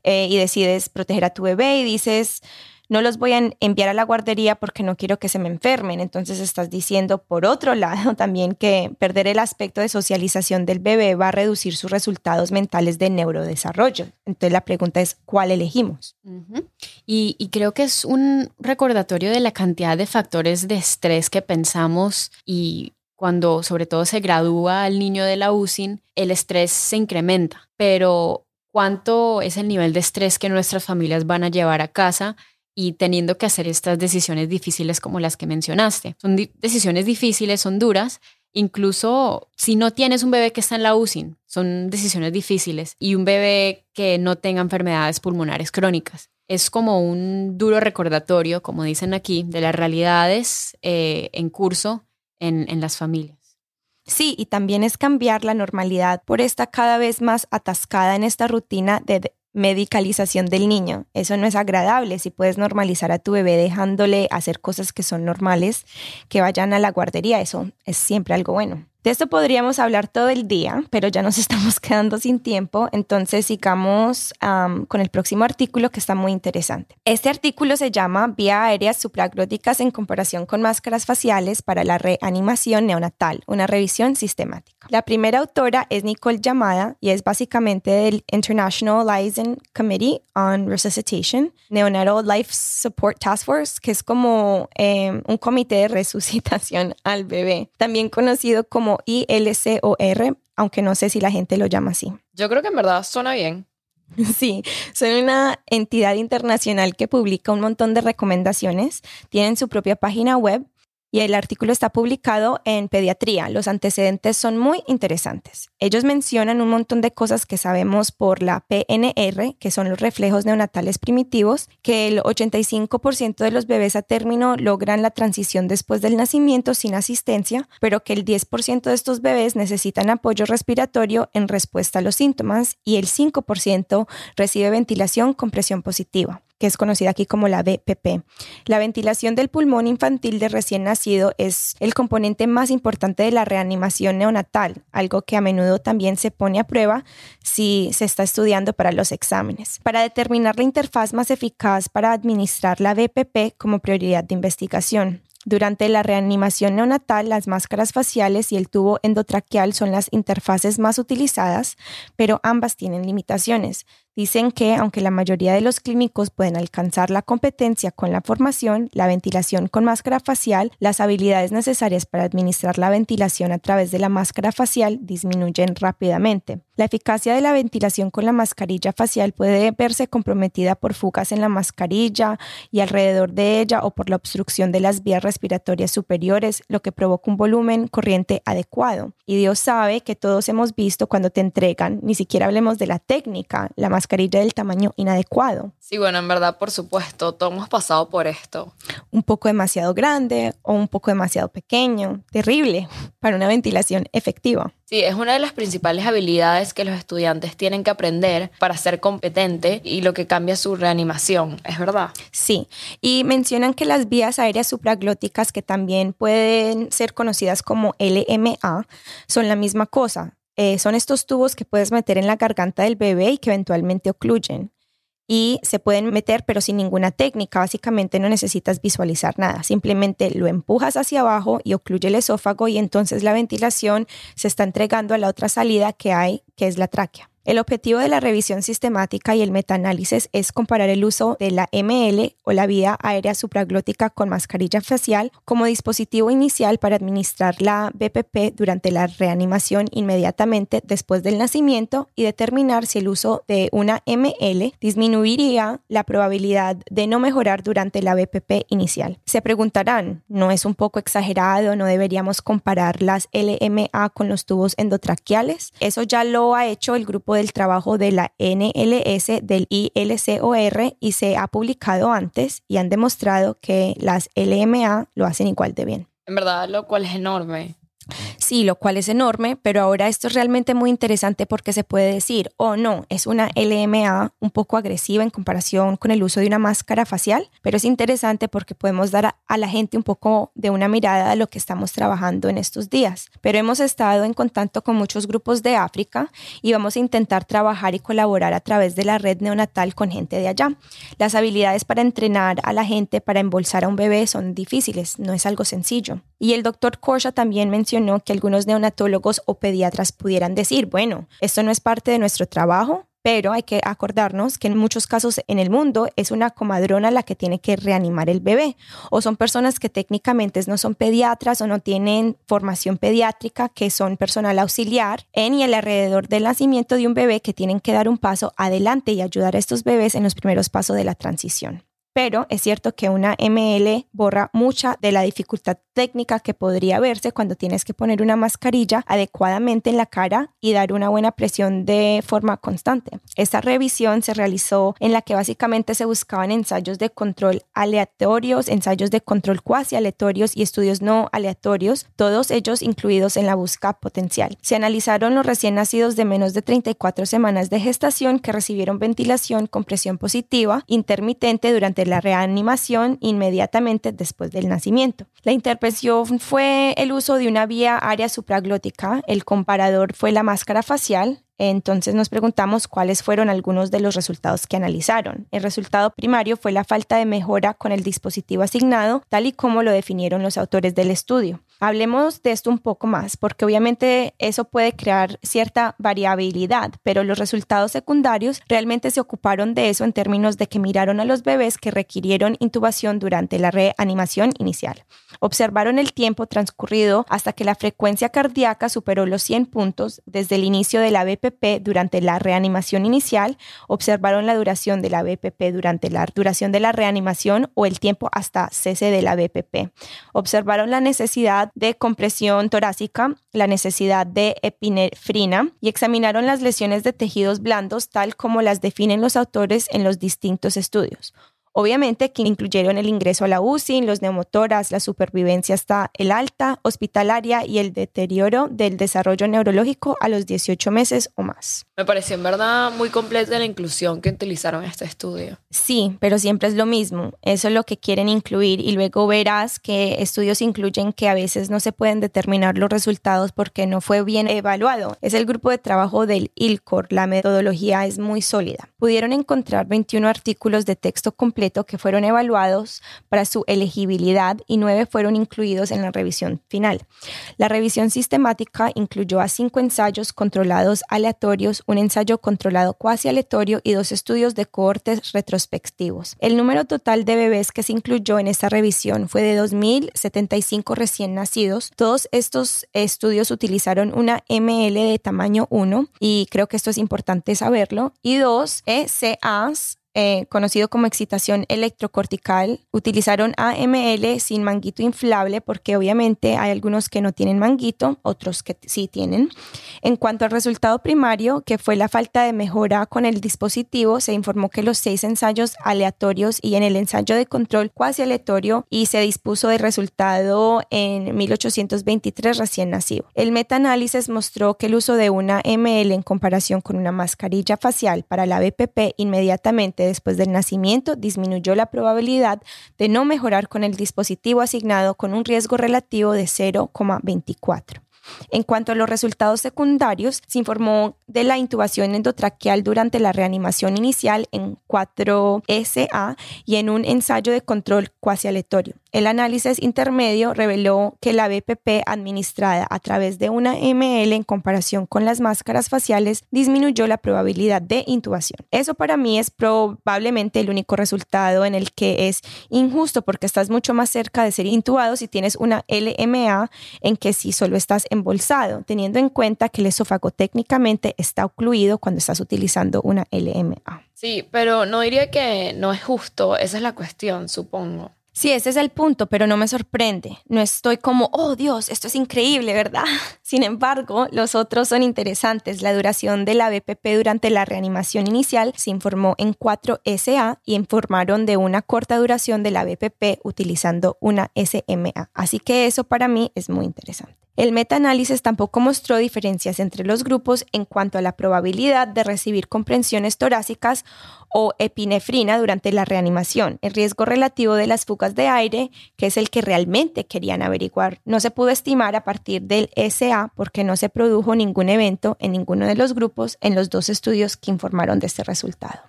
Speaker 4: eh, y decides proteger a tu bebé y dices, no los voy a enviar a la guardería porque no quiero que se me enfermen. Entonces estás diciendo, por otro lado, también que perder el aspecto de socialización del bebé va a reducir sus resultados mentales de neurodesarrollo. Entonces la pregunta es, ¿cuál elegimos?
Speaker 3: y, creo que es un recordatorio de la cantidad de factores de estrés que pensamos y cuando sobre todo se gradúa el niño de la UCI, el estrés se incrementa, pero cuánto es el nivel de estrés que nuestras familias van a llevar a casa y teniendo que hacer estas decisiones difíciles como las que mencionaste. Son decisiones difíciles, son duras, incluso si no tienes un bebé que está en la UCI, son decisiones difíciles y un bebé que no tenga enfermedades pulmonares crónicas. Es como un duro recordatorio, como dicen aquí, de las realidades eh, en curso en, en las familias.
Speaker 4: Sí, y también es cambiar la normalidad por esta cada vez más atascada en esta rutina de medicalización del niño. Eso no es agradable. Si puedes normalizar a tu bebé dejándole hacer cosas que son normales, que vayan a la guardería, eso es siempre algo bueno. De esto podríamos hablar todo el día, pero ya nos estamos quedando sin tiempo, entonces sigamos con el próximo artículo que está muy interesante. Este artículo se llama Vía aéreas supraglóticas en comparación con máscaras faciales para la reanimación neonatal, una revisión sistemática. La primera autora es Nicole Yamada y es básicamente del International Liaison Committee on Resuscitation, Neonatal Life Support Task Force, que es como em, un comité de resucitación al bebé, también conocido como ILCOR, aunque no sé si la gente lo llama así.
Speaker 2: Yo creo que en verdad suena bien.
Speaker 4: Sí, son una entidad internacional que publica un montón de recomendaciones, tienen su propia página web y el artículo está publicado en Pediatría. Los antecedentes son muy interesantes. Ellos mencionan un montón de cosas que sabemos por la PNR, que son los reflejos neonatales primitivos, que el 85% de los bebés a término logran la transición después del nacimiento sin asistencia, pero que el 10% de estos bebés necesitan apoyo respiratorio en respuesta a los síntomas y el 5% recibe ventilación con presión positiva que es conocida aquí como la BPP. La ventilación del pulmón infantil de recién nacido es el componente más importante de la reanimación neonatal, algo que a menudo también se pone a prueba si se está estudiando para los exámenes. Para determinar la interfaz más eficaz para administrar la BPP como prioridad de investigación. Durante la reanimación neonatal, las máscaras faciales y el tubo endotraqueal son las interfaces más utilizadas, pero ambas tienen limitaciones. Dicen que, aunque la mayoría de los clínicos pueden alcanzar la competencia con la formación, la ventilación con máscara facial, las habilidades necesarias para administrar la ventilación a través de la máscara facial disminuyen rápidamente. La eficacia de la ventilación con la mascarilla facial puede verse comprometida por fugas en la mascarilla y alrededor de ella o por la obstrucción de las vías respiratorias superiores, lo que provoca un volumen corriente adecuado. Y Dios sabe que todos hemos visto cuando te entregan, ni siquiera hablemos de la técnica, la mascarilla del tamaño inadecuado.
Speaker 2: Sí, bueno, en verdad, por supuesto, todos hemos pasado por esto.
Speaker 4: Un poco demasiado grande o un poco demasiado pequeño, terrible para una ventilación efectiva.
Speaker 2: Sí, es una de las principales habilidades que los estudiantes tienen que aprender para ser competente y lo que cambia su reanimación, ¿es verdad?
Speaker 4: Sí, y mencionan que las vías aéreas supraglóticas, que también pueden ser conocidas como LMA, son la misma cosa. Eh, son estos tubos que puedes meter en la garganta del bebé y que eventualmente ocluyen y se pueden meter pero sin ninguna técnica. Básicamente no necesitas visualizar nada, simplemente lo empujas hacia abajo y ocluye el esófago y entonces la ventilación se está entregando a la otra salida que hay, que es la tráquea. El objetivo de la revisión sistemática y el metaanálisis es comparar el uso de la ML o la vía aérea supraglótica con mascarilla facial como dispositivo inicial para administrar la BPP durante la reanimación inmediatamente después del nacimiento y determinar si el uso de una ML disminuiría la probabilidad de no mejorar durante la BPP inicial. Se preguntarán, ¿no es un poco exagerado? ¿No deberíamos comparar las LMA con los tubos endotraqueales? Eso ya lo ha hecho el grupo del trabajo de la NLS del ILCOR y se ha publicado antes y han demostrado que las LMA lo hacen igual de bien.
Speaker 2: En verdad, lo cual es enorme.
Speaker 4: Sí, lo cual es enorme, pero ahora esto es realmente muy interesante porque se puede decir, oh no, es una LMA un poco agresiva en comparación con el uso de una máscara facial, pero es interesante porque podemos dar a, la gente un poco de una mirada de lo que estamos trabajando en estos días. Pero hemos estado en contacto con muchos grupos de África y vamos a intentar trabajar y colaborar a través de la red neonatal con gente de allá. Las habilidades para entrenar a la gente para embolsar a un bebé son difíciles, no es algo sencillo. Y el doctor Korsha también mencionó que algunos neonatólogos o pediatras pudieran decir, bueno, esto no es parte de nuestro trabajo, pero hay que acordarnos que en muchos casos en el mundo es una comadrona la que tiene que reanimar el bebé o son personas que técnicamente no son pediatras o no tienen formación pediátrica, que son personal auxiliar en y alrededor del nacimiento de un bebé que tienen que dar un paso adelante y ayudar a estos bebés en los primeros pasos de la transición. Pero es cierto que una ML borra mucha de la dificultad técnica que podría verse cuando tienes que poner una mascarilla adecuadamente en la cara y dar una buena presión de forma constante. Esta revisión se realizó en la que básicamente se buscaban ensayos de control aleatorios, ensayos de control cuasi aleatorios y estudios no aleatorios, todos ellos incluidos en la búsqueda potencial. Se analizaron los recién nacidos de menos de 34 semanas de gestación que recibieron ventilación con presión positiva intermitente durante la reanimación inmediatamente después del nacimiento. La intervención fue el uso de una vía área supraglótica, el comparador fue la máscara facial, entonces nos preguntamos cuáles fueron algunos de los resultados que analizaron. El resultado primario fue la falta de mejora con el dispositivo asignado, tal y como lo definieron los autores del estudio. Hablemos de esto un poco más, porque obviamente eso puede crear cierta variabilidad, pero los resultados secundarios realmente se ocuparon de eso en términos de que miraron a los bebés que requirieron intubación durante la reanimación inicial. Observaron el tiempo transcurrido hasta que la frecuencia cardíaca superó los 100 puntos desde el inicio de la BPP durante la reanimación inicial, observaron la duración de la BPP durante la duración de la reanimación o el tiempo hasta cese de la BPP. Observaron la necesidad de compresión torácica, la necesidad de epinefrina y examinaron las lesiones de tejidos blandos tal como las definen los autores en los distintos estudios. Obviamente que incluyeron el ingreso a la UCI, los neumotoras, la supervivencia hasta el alta hospitalaria y el deterioro del desarrollo neurológico a los 18 meses o más.
Speaker 2: Me pareció en verdad muy completa la inclusión que utilizaron en este estudio.
Speaker 4: Sí, pero siempre es lo mismo. Eso es lo que quieren incluir y luego verás que estudios incluyen que a veces no se pueden determinar los resultados porque no fue bien evaluado. Es el grupo de trabajo del ILCOR. La metodología es muy sólida. Pudieron encontrar 21 artículos de texto completo que fueron evaluados para su elegibilidad y nueve fueron incluidos en la revisión final. La revisión sistemática incluyó a cinco ensayos controlados aleatorios, un ensayo controlado cuasi aleatorio y dos estudios de cohortes retrospectivos. El número total de bebés que se incluyó en esta revisión fue de 2.075 recién nacidos. Todos estos estudios utilizaron una ML de tamaño 1 y creo que esto es importante saberlo y dos ECAs eh, conocido como excitación electrocortical, utilizaron AML sin manguito inflable porque obviamente hay algunos que no tienen manguito, otros que sí tienen. En cuanto al resultado primario, que fue la falta de mejora con el dispositivo, se informó que los seis ensayos aleatorios y en el ensayo de control cuasi aleatorio y se dispuso de resultado en 1823 recién nacido. El metaanálisis mostró que el uso de una ML en comparación con una mascarilla facial para la BPP inmediatamente después del nacimiento disminuyó la probabilidad de no mejorar con el dispositivo asignado con un riesgo relativo de 0,24. En cuanto a los resultados secundarios, se informó de la intubación endotraqueal durante la reanimación inicial en 4SA y en un ensayo de control cuasi aleatorio. El análisis intermedio reveló que la BPP administrada a través de una ML en comparación con las máscaras faciales disminuyó la probabilidad de intubación. Eso para mí es probablemente el único resultado en el que es injusto porque estás mucho más cerca de ser intubado si tienes una LMA en que si solo estás embolsado, teniendo en cuenta que el esófago técnicamente está ocluido cuando estás utilizando una LMA.
Speaker 2: Sí, pero no diría que no es justo, esa es la cuestión, supongo.
Speaker 4: Sí, ese es el punto, pero no me sorprende. No estoy como, oh Dios, esto es increíble, ¿verdad? Sin embargo, los otros son interesantes. La duración de la BPP durante la reanimación inicial se informó en 4 SA y informaron de una corta duración de la BPP utilizando una SMA. Así que eso para mí es muy interesante. El metaanálisis tampoco mostró diferencias entre los grupos en cuanto a la probabilidad de recibir comprensiones torácicas o epinefrina durante la reanimación. El riesgo relativo de las fugas de aire, que es el que realmente querían averiguar, no se pudo estimar a partir del SA porque no se produjo ningún evento en ninguno de los grupos en los dos estudios que informaron de este resultado.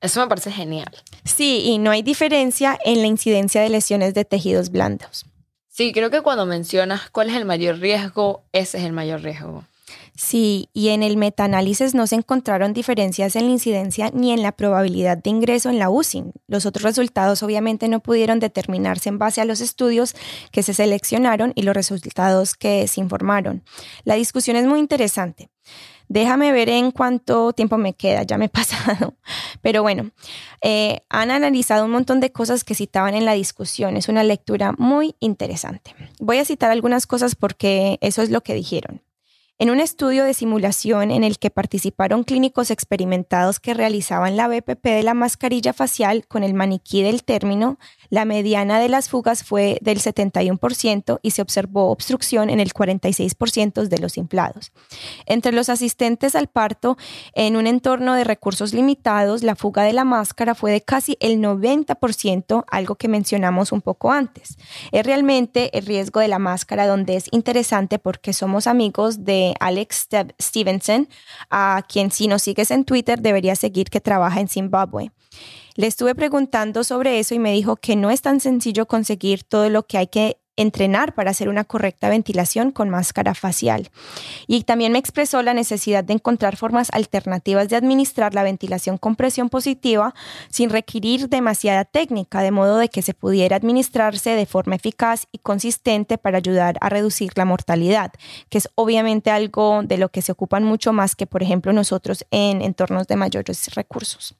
Speaker 2: Eso me parece genial.
Speaker 4: Sí, y no hay diferencia en la incidencia de lesiones de tejidos blandos.
Speaker 2: Sí, creo que cuando mencionas cuál es el mayor riesgo, ese es el mayor riesgo.
Speaker 4: Sí, y en el metaanálisis no se encontraron diferencias en la incidencia ni en la probabilidad de ingreso en la UCI. Los otros resultados obviamente no pudieron determinarse en base a los estudios que se seleccionaron y los resultados que se informaron. La discusión es muy interesante. Déjame ver en cuánto tiempo me queda, ya me he pasado. Pero bueno, eh, han analizado un montón de cosas que citaban en la discusión. Es una lectura muy interesante. Voy a citar algunas cosas porque eso es lo que dijeron. En un estudio de simulación en el que participaron clínicos experimentados que realizaban la BPP de la mascarilla facial con el maniquí del término, la mediana de las fugas fue del 71% y se observó obstrucción en el 46% de los inflados. Entre los asistentes al parto, en un entorno de recursos limitados, la fuga de la máscara fue de casi el 90%, algo que mencionamos un poco antes. Es realmente el riesgo de la máscara donde es interesante porque somos amigos de Alex Stevenson, a quien si nos sigues en Twitter debería seguir que trabaja en Zimbabue. Le estuve preguntando sobre eso y me dijo que no es tan sencillo conseguir todo lo que hay que entrenar para hacer una correcta ventilación con máscara facial. Y también me expresó la necesidad de encontrar formas alternativas de administrar la ventilación con presión positiva sin requerir demasiada técnica, de modo de que se pudiera administrarse de forma eficaz y consistente para ayudar a reducir la mortalidad, que es obviamente algo de lo que se ocupan mucho más que, por ejemplo, nosotros en entornos de mayores recursos.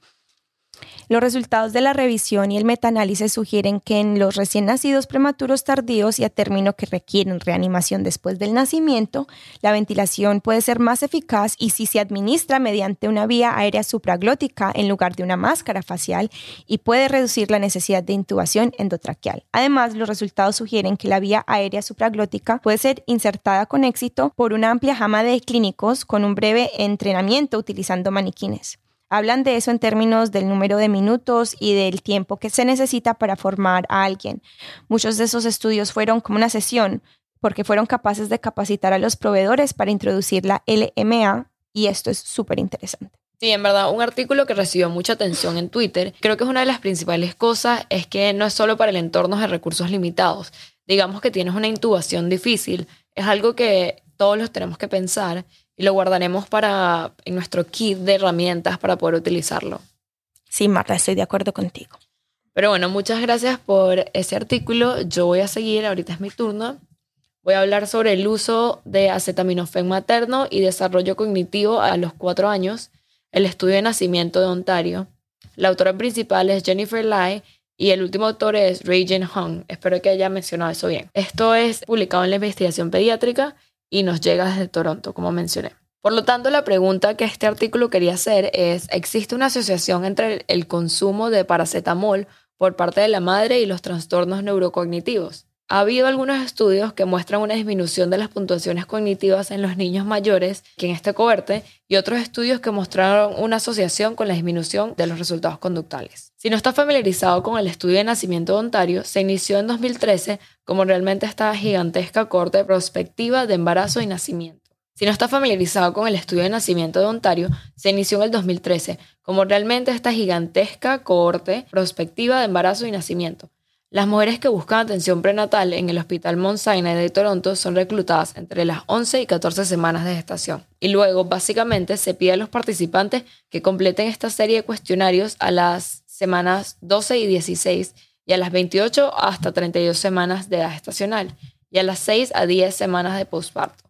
Speaker 4: Los resultados de la revisión y el metaanálisis sugieren que en los recién nacidos prematuros tardíos y a término que requieren reanimación después del nacimiento, la ventilación puede ser más eficaz y si se administra mediante una vía aérea supraglótica en lugar de una máscara facial y puede reducir la necesidad de intubación endotraqueal. Además, los resultados sugieren que la vía aérea supraglótica puede ser insertada con éxito por una amplia gama de clínicos con un breve entrenamiento utilizando maniquines. Hablan de eso en términos del número de minutos y del tiempo que se necesita para formar a alguien. Muchos de esos estudios fueron como una sesión porque fueron capaces de capacitar a los proveedores para introducir la LMA y esto es súper interesante.
Speaker 2: Sí, en verdad, un artículo que recibió mucha atención en Twitter. Creo que es una de las principales cosas es que no es solo para el entorno de recursos limitados. Digamos que tienes una intubación difícil. Es algo que todos los tenemos que pensar y lo guardaremos para en nuestro kit de herramientas para poder utilizarlo.
Speaker 4: Sí, Marta, estoy de acuerdo contigo.
Speaker 2: Pero bueno, muchas gracias por ese artículo. Yo voy a seguir, ahorita es mi turno. Voy a hablar sobre el uso de acetaminofén materno y desarrollo cognitivo a los cuatro años, el estudio de nacimiento de Ontario. La autora principal es Jennifer Lai y el último autor es Ray Jin Hung. Espero que haya mencionado eso bien. Esto es publicado en la investigación pediátrica y nos llega desde Toronto, como mencioné. Por lo tanto, la pregunta que este artículo quería hacer es, ¿existe una asociación entre el consumo de paracetamol por parte de la madre y los trastornos neurocognitivos? Ha habido algunos estudios que muestran una disminución de las puntuaciones cognitivas en los niños mayores que en este cohorte y otros estudios que mostraron una asociación con la disminución de los resultados conductuales. Si no está familiarizado con el estudio de nacimiento de Ontario, se inició en 2013 como realmente esta gigantesca corte prospectiva de embarazo y nacimiento. Si no está familiarizado con el estudio de nacimiento de Ontario, se inició en el 2013 como realmente esta gigantesca cohorte prospectiva de embarazo y nacimiento las mujeres que buscan atención prenatal en el Hospital Mount de Toronto son reclutadas entre las 11 y 14 semanas de gestación. Y luego, básicamente, se pide a los participantes que completen esta serie de cuestionarios a las semanas 12 y 16 y a las 28 hasta 32 semanas de edad gestacional y a las 6 a 10 semanas de postparto.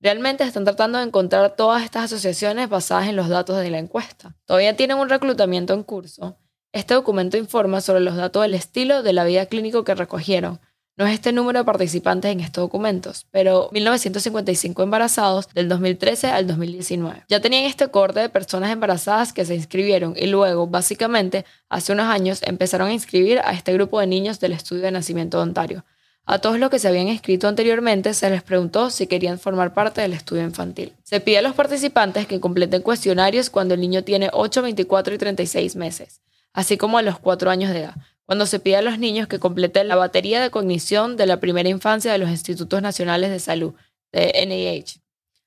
Speaker 2: Realmente están tratando de encontrar todas estas asociaciones basadas en los datos de la encuesta. Todavía tienen un reclutamiento en curso este documento informa sobre los datos del estilo de la vida clínico que recogieron. No es este número de participantes en estos documentos, pero 1955 embarazados del 2013 al 2019. Ya tenían este corte de personas embarazadas que se inscribieron y luego, básicamente, hace unos años empezaron a inscribir a este grupo de niños del estudio de nacimiento de Ontario. A todos los que se habían inscrito anteriormente se les preguntó si querían formar parte del estudio infantil. Se pide a los participantes que completen cuestionarios cuando el niño tiene 8, 24 y 36 meses así como a los cuatro años de edad, cuando se pide a los niños que completen la batería de cognición de la primera infancia de los Institutos Nacionales de Salud, de NIH,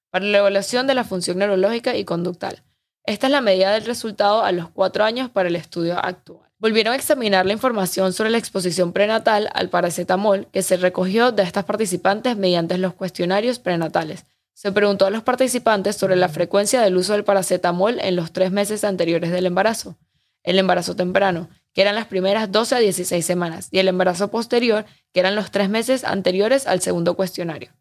Speaker 2: para la evaluación de la función neurológica y conductal. Esta es la medida del resultado a los cuatro años para el estudio actual. Volvieron a examinar la información sobre la exposición prenatal al paracetamol que se recogió de estas participantes mediante los cuestionarios prenatales. Se preguntó a los participantes sobre la frecuencia del uso del paracetamol en los tres meses anteriores del embarazo el embarazo temprano, que eran las primeras 12 a 16 semanas, y el embarazo posterior, que eran los tres meses anteriores al segundo cuestionario.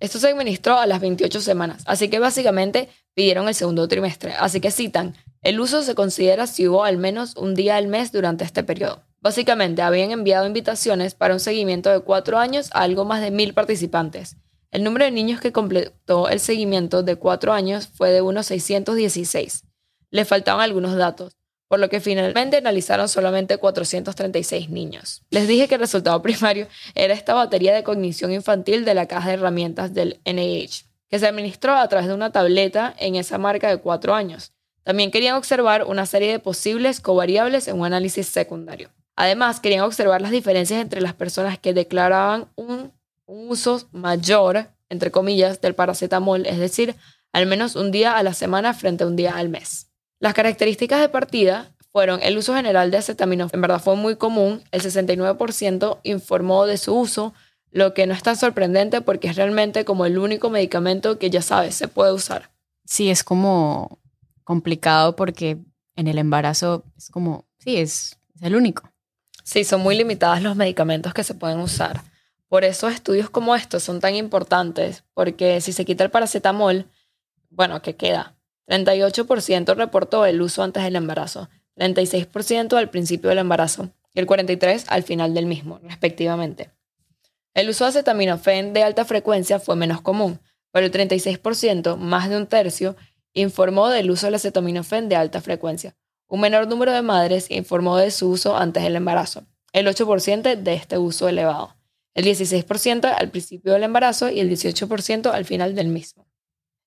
Speaker 2: Esto se administró a las 28 semanas, así que básicamente pidieron el segundo trimestre. Así que citan, el uso se considera si hubo al menos un día al mes durante este periodo. Básicamente habían enviado invitaciones para un seguimiento de cuatro años a algo más de mil participantes. El número de niños que completó el seguimiento de cuatro años fue de unos 616. Le faltaban algunos datos, por lo que finalmente analizaron solamente 436 niños. Les dije que el resultado primario era esta batería de cognición infantil de la caja de herramientas del NIH, que se administró a través de una tableta en esa marca de cuatro años. También querían observar una serie de posibles covariables en un análisis secundario. Además, querían observar las diferencias entre las personas que declaraban un, uso mayor, entre comillas, del paracetamol, es decir, al menos un día a la semana frente a un día al mes. Las características de partida fueron el uso general de acetaminofén, en verdad fue muy común, el 69% informó de su uso, lo que no es tan sorprendente porque es realmente como el único medicamento que ya sabes se puede usar.
Speaker 3: Sí, es como complicado porque en el embarazo es como, sí, es el único.
Speaker 2: Sí, son muy limitados los medicamentos que se pueden usar. Por eso estudios como estos son tan importantes, porque si se quita el paracetamol, bueno, ¿qué queda? 38% reportó el uso antes del embarazo, 36% al principio del embarazo y el 43% al final del mismo, respectivamente. El uso de acetaminofén de alta frecuencia fue menos común, pero el 36%, más de un tercio, informó del uso del acetaminofén de alta frecuencia, un menor número de madres informó de su uso antes del embarazo, el 8% de este uso elevado, el 16% al principio del embarazo y el 18% al final del mismo.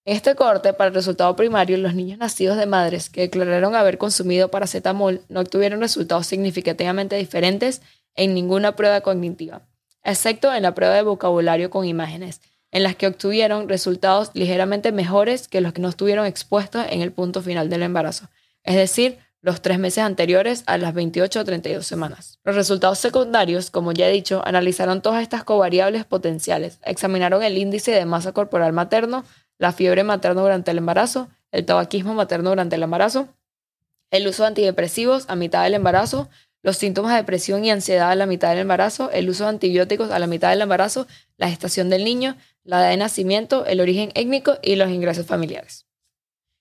Speaker 2: Este corte, para el resultado primario, los niños nacidos de madres que declararon haber consumido paracetamol no obtuvieron resultados significativamente diferentes en ninguna prueba cognitiva, excepto en la prueba de vocabulario con imágenes, en las que obtuvieron resultados ligeramente mejores que los que no estuvieron expuestos en el punto final del embarazo, es decir, los tres meses anteriores a las 28 o 32 semanas. Los resultados secundarios, como ya he dicho, analizaron todas estas covariables potenciales, examinaron el índice de masa corporal materno, la fiebre materna durante el embarazo, el tabaquismo materno durante el embarazo, el uso de antidepresivos a mitad del embarazo, los síntomas de depresión y ansiedad a la mitad del embarazo, el uso de antibióticos a la mitad del embarazo, la gestación del niño, la edad de nacimiento, el origen étnico y los ingresos familiares.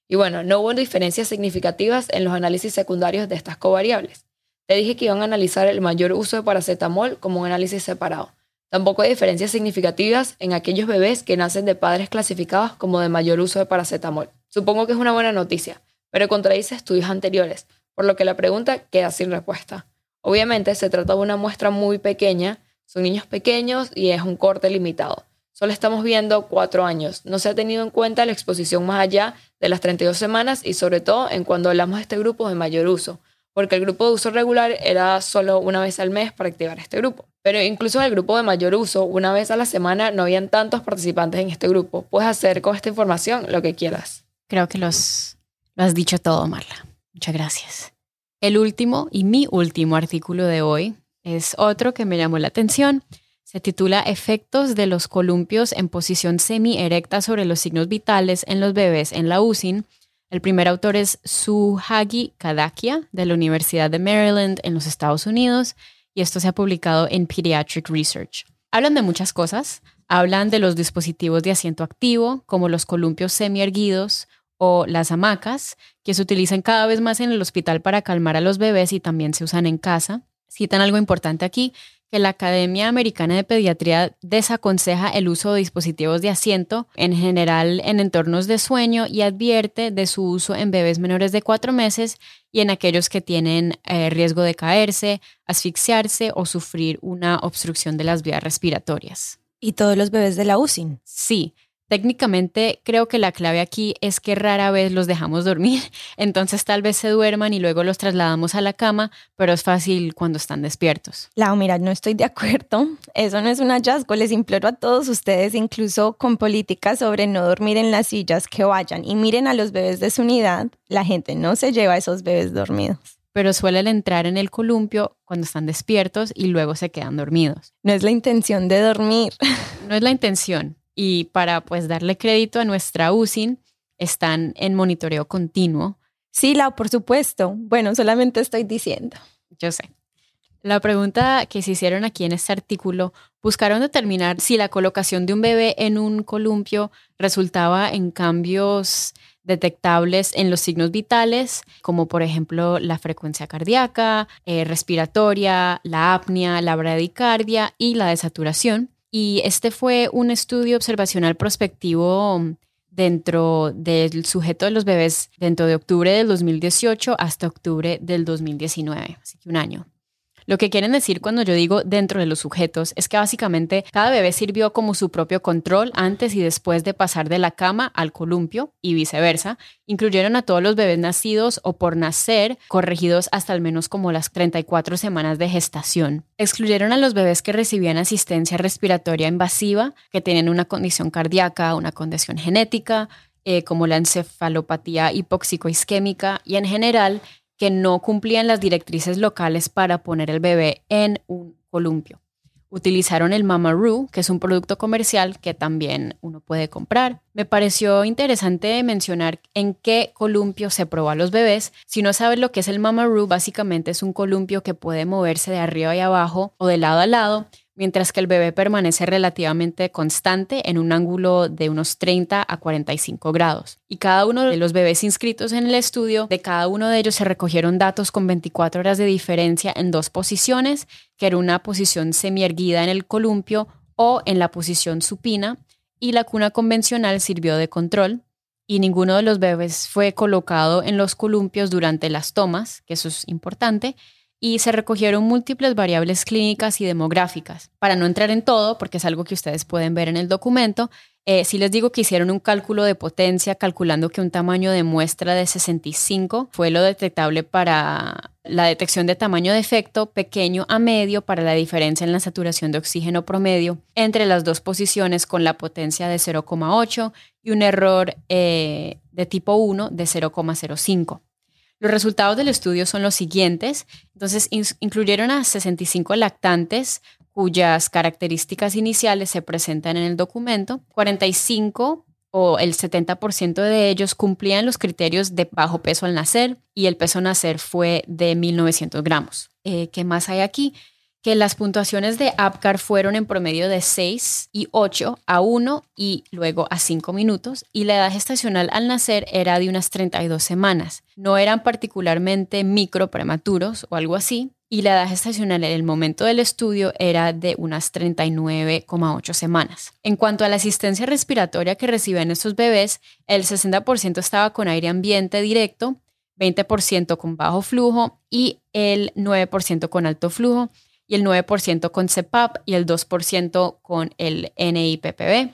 Speaker 2: Y bueno, no hubo diferencias significativas en los análisis secundarios de estas covariables. Te dije que iban a analizar el mayor uso de paracetamol como un análisis separado. Tampoco hay diferencias significativas en aquellos bebés que nacen de padres clasificados como de mayor uso de paracetamol. Supongo que es una buena noticia, pero contradice estudios anteriores, por lo que la pregunta queda sin respuesta. Obviamente se trata de una muestra muy pequeña, son niños pequeños y es un corte limitado. Solo estamos viendo cuatro años. No se ha tenido en cuenta la exposición más allá de las 32 semanas y sobre todo en cuando hablamos de este grupo de mayor uso, porque el grupo de uso regular era solo una vez al mes para activar este grupo. Pero incluso en el grupo de mayor uso, una vez a la semana, no habían tantos participantes en este grupo. Puedes hacer con esta información lo que quieras.
Speaker 3: Creo que los, lo has dicho todo, Marla. Muchas gracias. El último y mi último artículo de hoy es otro que me llamó la atención se titula Efectos de los columpios en posición semi-erecta sobre los signos vitales en los bebés en la USIN. El primer autor es Suhagi Kadakia de la Universidad de Maryland en los Estados Unidos y esto se ha publicado en Pediatric Research. Hablan de muchas cosas. Hablan de los dispositivos de asiento activo, como los columpios semi-erguidos o las hamacas, que se utilizan cada vez más en el hospital para calmar a los bebés y también se usan en casa. Citan algo importante aquí, que la Academia Americana de Pediatría desaconseja el uso de dispositivos de asiento en general en entornos de sueño y advierte de su uso en bebés menores de cuatro meses y en aquellos que tienen eh, riesgo de caerse, asfixiarse o sufrir una obstrucción de las vías respiratorias.
Speaker 4: ¿Y todos los bebés de la UCI?
Speaker 3: Sí, Técnicamente creo que la clave aquí es que rara vez los dejamos dormir, entonces tal vez se duerman y luego los trasladamos a la cama, pero es fácil cuando están despiertos.
Speaker 4: Lau, mira, no estoy de acuerdo. Eso no es un hallazgo. Les imploro a todos ustedes, incluso con políticas sobre no dormir en las sillas, que vayan y miren a los bebés de su unidad. La gente no se lleva a esos bebés dormidos
Speaker 3: pero suelen entrar en el columpio cuando están despiertos y luego se quedan dormidos.
Speaker 4: No es la intención de dormir.
Speaker 3: No es la intención, y para pues darle crédito a nuestra USIN, están en monitoreo continuo.
Speaker 4: Sí, Lau, por supuesto. Bueno, solamente estoy diciendo.
Speaker 3: Yo sé. La pregunta que se hicieron aquí en este artículo buscaron determinar si la colocación de un bebé en un columpio resultaba en cambios detectables en los signos vitales, como por ejemplo la frecuencia cardíaca, eh, respiratoria, la apnea, la bradicardia y la desaturación. Y este fue un estudio observacional prospectivo dentro del sujeto de los bebés dentro de octubre del 2018 hasta octubre del 2019, así que un año. Lo que quieren decir cuando yo digo dentro de los sujetos es que básicamente cada bebé sirvió como su propio control antes y después de pasar de la cama al columpio y viceversa. Incluyeron a todos los bebés nacidos o por nacer, corregidos hasta al menos como las 34 semanas de gestación. Excluyeron a los bebés que recibían asistencia respiratoria invasiva, que tienen una condición cardíaca, una condición genética, eh, como la encefalopatía hipoxicoisquémica y en general que no cumplían las directrices locales para poner el bebé en un columpio. Utilizaron el Mamaroo, que es un producto comercial que también uno puede comprar. Me pareció interesante mencionar en qué columpio se probó a los bebés. Si no sabes lo que es el Mamaroo, básicamente es un columpio que puede moverse de arriba y abajo o de lado a lado mientras que el bebé permanece relativamente constante en un ángulo de unos 30 a 45 grados. Y cada uno de los bebés inscritos en el estudio, de cada uno de ellos se recogieron datos con 24 horas de diferencia en dos posiciones, que era una posición semierguida en el columpio o en la posición supina, y la cuna convencional sirvió de control. Y ninguno de los bebés fue colocado en los columpios durante las tomas, que eso es importante, y se recogieron múltiples variables clínicas y demográficas. Para no entrar en todo, porque es algo que ustedes pueden ver en el documento, eh, si les digo que hicieron un cálculo de potencia calculando que un tamaño de muestra de 65 fue lo detectable para la detección de tamaño de efecto pequeño a medio para la diferencia en la saturación de oxígeno promedio entre las dos posiciones con la potencia de 0,8 y un error eh, de tipo 1 de 0,05. Los resultados del estudio son los siguientes. Entonces, incluyeron a 65 lactantes cuyas características iniciales se presentan en el documento. 45 o el 70% de ellos cumplían los criterios de bajo peso al nacer y el peso nacer fue de 1900 gramos. Eh, ¿Qué más hay aquí? Que las puntuaciones de APCAR fueron en promedio de 6 y 8 a 1 y luego a 5 minutos y la edad gestacional al nacer era de unas 32 semanas. No eran particularmente micro prematuros o algo así y la edad gestacional en el momento del estudio era de unas 39,8 semanas. En cuanto a la asistencia respiratoria que recibían estos bebés, el 60% estaba con aire ambiente directo, 20% con bajo flujo y el 9% con alto flujo y el 9% con CEPAP y el 2% con el NIPPB.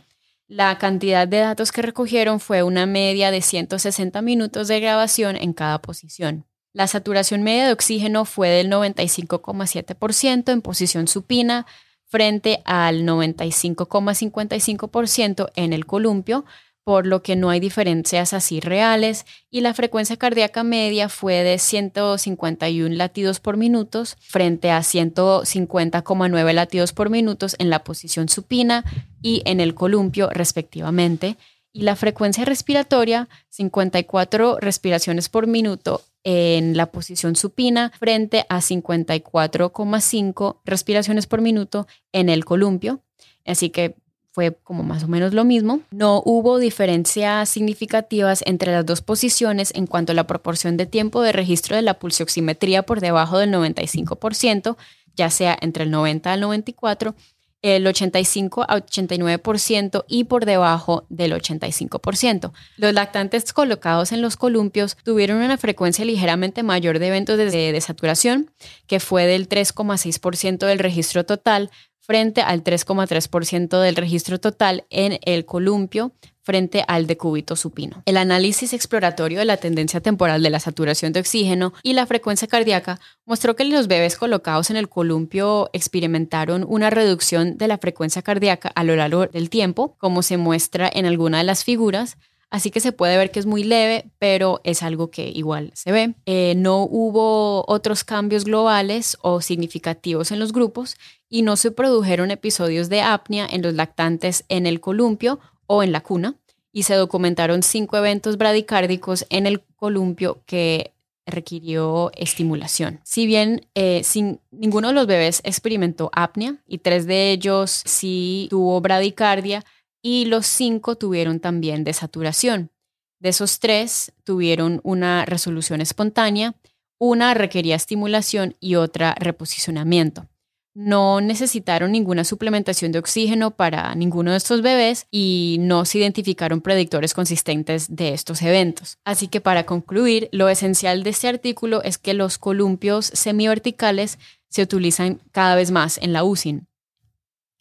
Speaker 3: La cantidad de datos que recogieron fue una media de 160 minutos de grabación en cada posición. La saturación media de oxígeno fue del 95,7% en posición supina frente al 95,55% en el columpio, por lo que no hay diferencias así reales y la frecuencia cardíaca media fue de 151 latidos por minuto frente a 150,9 latidos por minuto en la posición supina y en el columpio respectivamente y la frecuencia respiratoria 54 respiraciones por minuto en la posición supina frente a 54,5 respiraciones por minuto en el columpio. Así que fue como más o menos lo mismo. No hubo diferencias significativas entre las dos posiciones en cuanto a la proporción de tiempo de registro de la pulsioximetría por debajo del 95%, ya sea entre el 90 al 94, el 85 a 89% y por debajo del 85%. Los lactantes colocados en los columpios tuvieron una frecuencia ligeramente mayor de eventos de desaturación, que fue del 3,6% del registro total, frente al 3,3% del registro total en el columpio frente al decúbito supino. El análisis exploratorio de la tendencia temporal de la saturación de oxígeno y la frecuencia cardíaca mostró que los bebés colocados en el columpio experimentaron una reducción de la frecuencia cardíaca a lo largo del tiempo, como se muestra en alguna de las figuras, Así que se puede ver que es muy leve, pero es algo que igual se ve. Eh, no hubo otros cambios globales o significativos en los grupos y no se produjeron episodios de apnea en los lactantes en el columpio o en la cuna. Y se documentaron cinco eventos bradicárdicos en el columpio que requirió estimulación. Si bien eh, sin, ninguno de los bebés experimentó apnea y tres de ellos sí tuvo bradicardia y los cinco tuvieron también desaturación. De esos tres tuvieron una resolución espontánea, una requería estimulación y otra reposicionamiento. No necesitaron ninguna suplementación de oxígeno para ninguno de estos bebés y no se identificaron predictores consistentes de estos eventos. Así que para concluir, lo esencial de este artículo es que los columpios semiverticales se utilizan cada vez más en la UCI.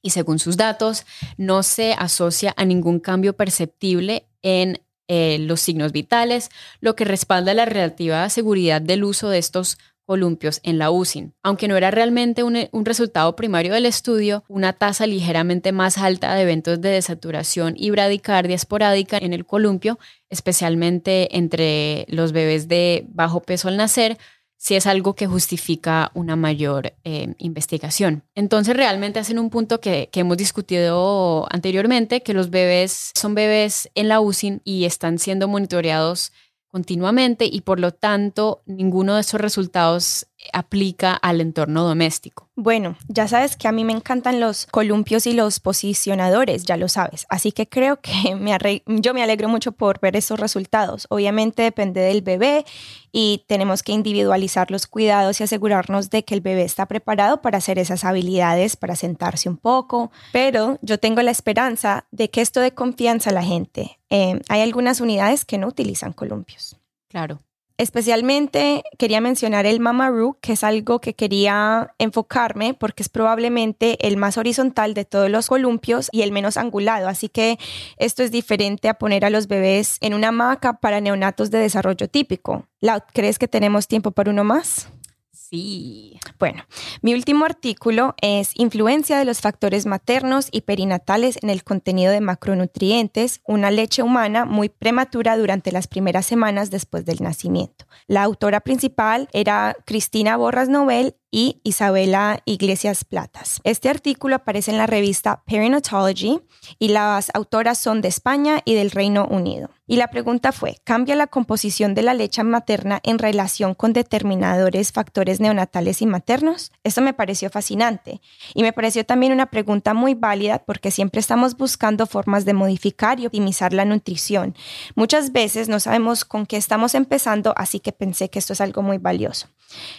Speaker 3: Y según sus datos, no se asocia a ningún cambio perceptible en eh, los signos vitales, lo que respalda la relativa seguridad del uso de estos columpios en la UCI. Aunque no era realmente un, resultado primario del estudio, una tasa ligeramente más alta de eventos de desaturación y bradicardia esporádica en el columpio, especialmente entre los bebés de bajo peso al nacer, si es algo que justifica una mayor eh, investigación. Entonces realmente hacen un punto que, hemos discutido anteriormente, que los bebés son bebés en la UCI y están siendo monitoreados continuamente y por lo tanto ninguno de esos resultados aplica al entorno doméstico.
Speaker 4: Bueno, ya sabes que a mí me encantan los columpios y los posicionadores, ya lo sabes, así que creo que me yo me alegro mucho por ver esos resultados. Obviamente depende del bebé y tenemos que individualizar los cuidados y asegurarnos de que el bebé está preparado para hacer esas habilidades, para sentarse un poco, pero yo tengo la esperanza de que esto dé confianza a la gente. Eh, hay algunas unidades que no utilizan columpios.
Speaker 3: Claro.
Speaker 4: Especialmente quería mencionar el Mamaroo, que es algo que quería enfocarme porque es probablemente el más horizontal de todos los columpios y el menos angulado. Así que esto es diferente a poner a los bebés en una hamaca para neonatos de desarrollo típico. ¿crees que tenemos tiempo para uno más?
Speaker 3: Sí.
Speaker 4: Bueno, mi último artículo es Influencia de los factores maternos y perinatales en el contenido de macronutrientes, una leche humana muy prematura durante las primeras semanas después del nacimiento. La autora principal era Cristina Borras Nobel y Isabela Iglesias Platas. Este artículo aparece en la revista Perinatology y las autoras son de España y del Reino Unido. Y la pregunta fue, ¿cambia la composición de la leche materna en relación con determinadores factores neonatales y maternos? Esto me pareció fascinante y me pareció también una pregunta muy válida porque siempre estamos buscando formas de modificar y optimizar la nutrición. Muchas veces no sabemos con qué estamos empezando, así que pensé que esto es algo muy valioso.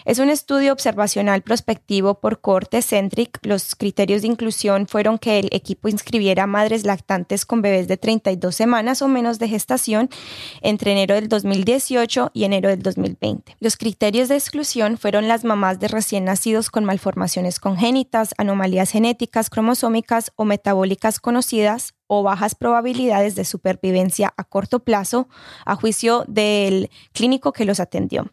Speaker 4: Es un estudio observacional prospectivo por corte Centric. Los criterios de inclusión fueron que el equipo inscribiera madres lactantes con bebés de 32 semanas o menos de gestación entre enero del 2018 y enero del 2020. Los criterios de exclusión fueron las mamás de recién nacidos con malformaciones congénitas, anomalías genéticas, cromosómicas o metabólicas conocidas o bajas probabilidades de supervivencia a corto plazo, a juicio del clínico que los atendió.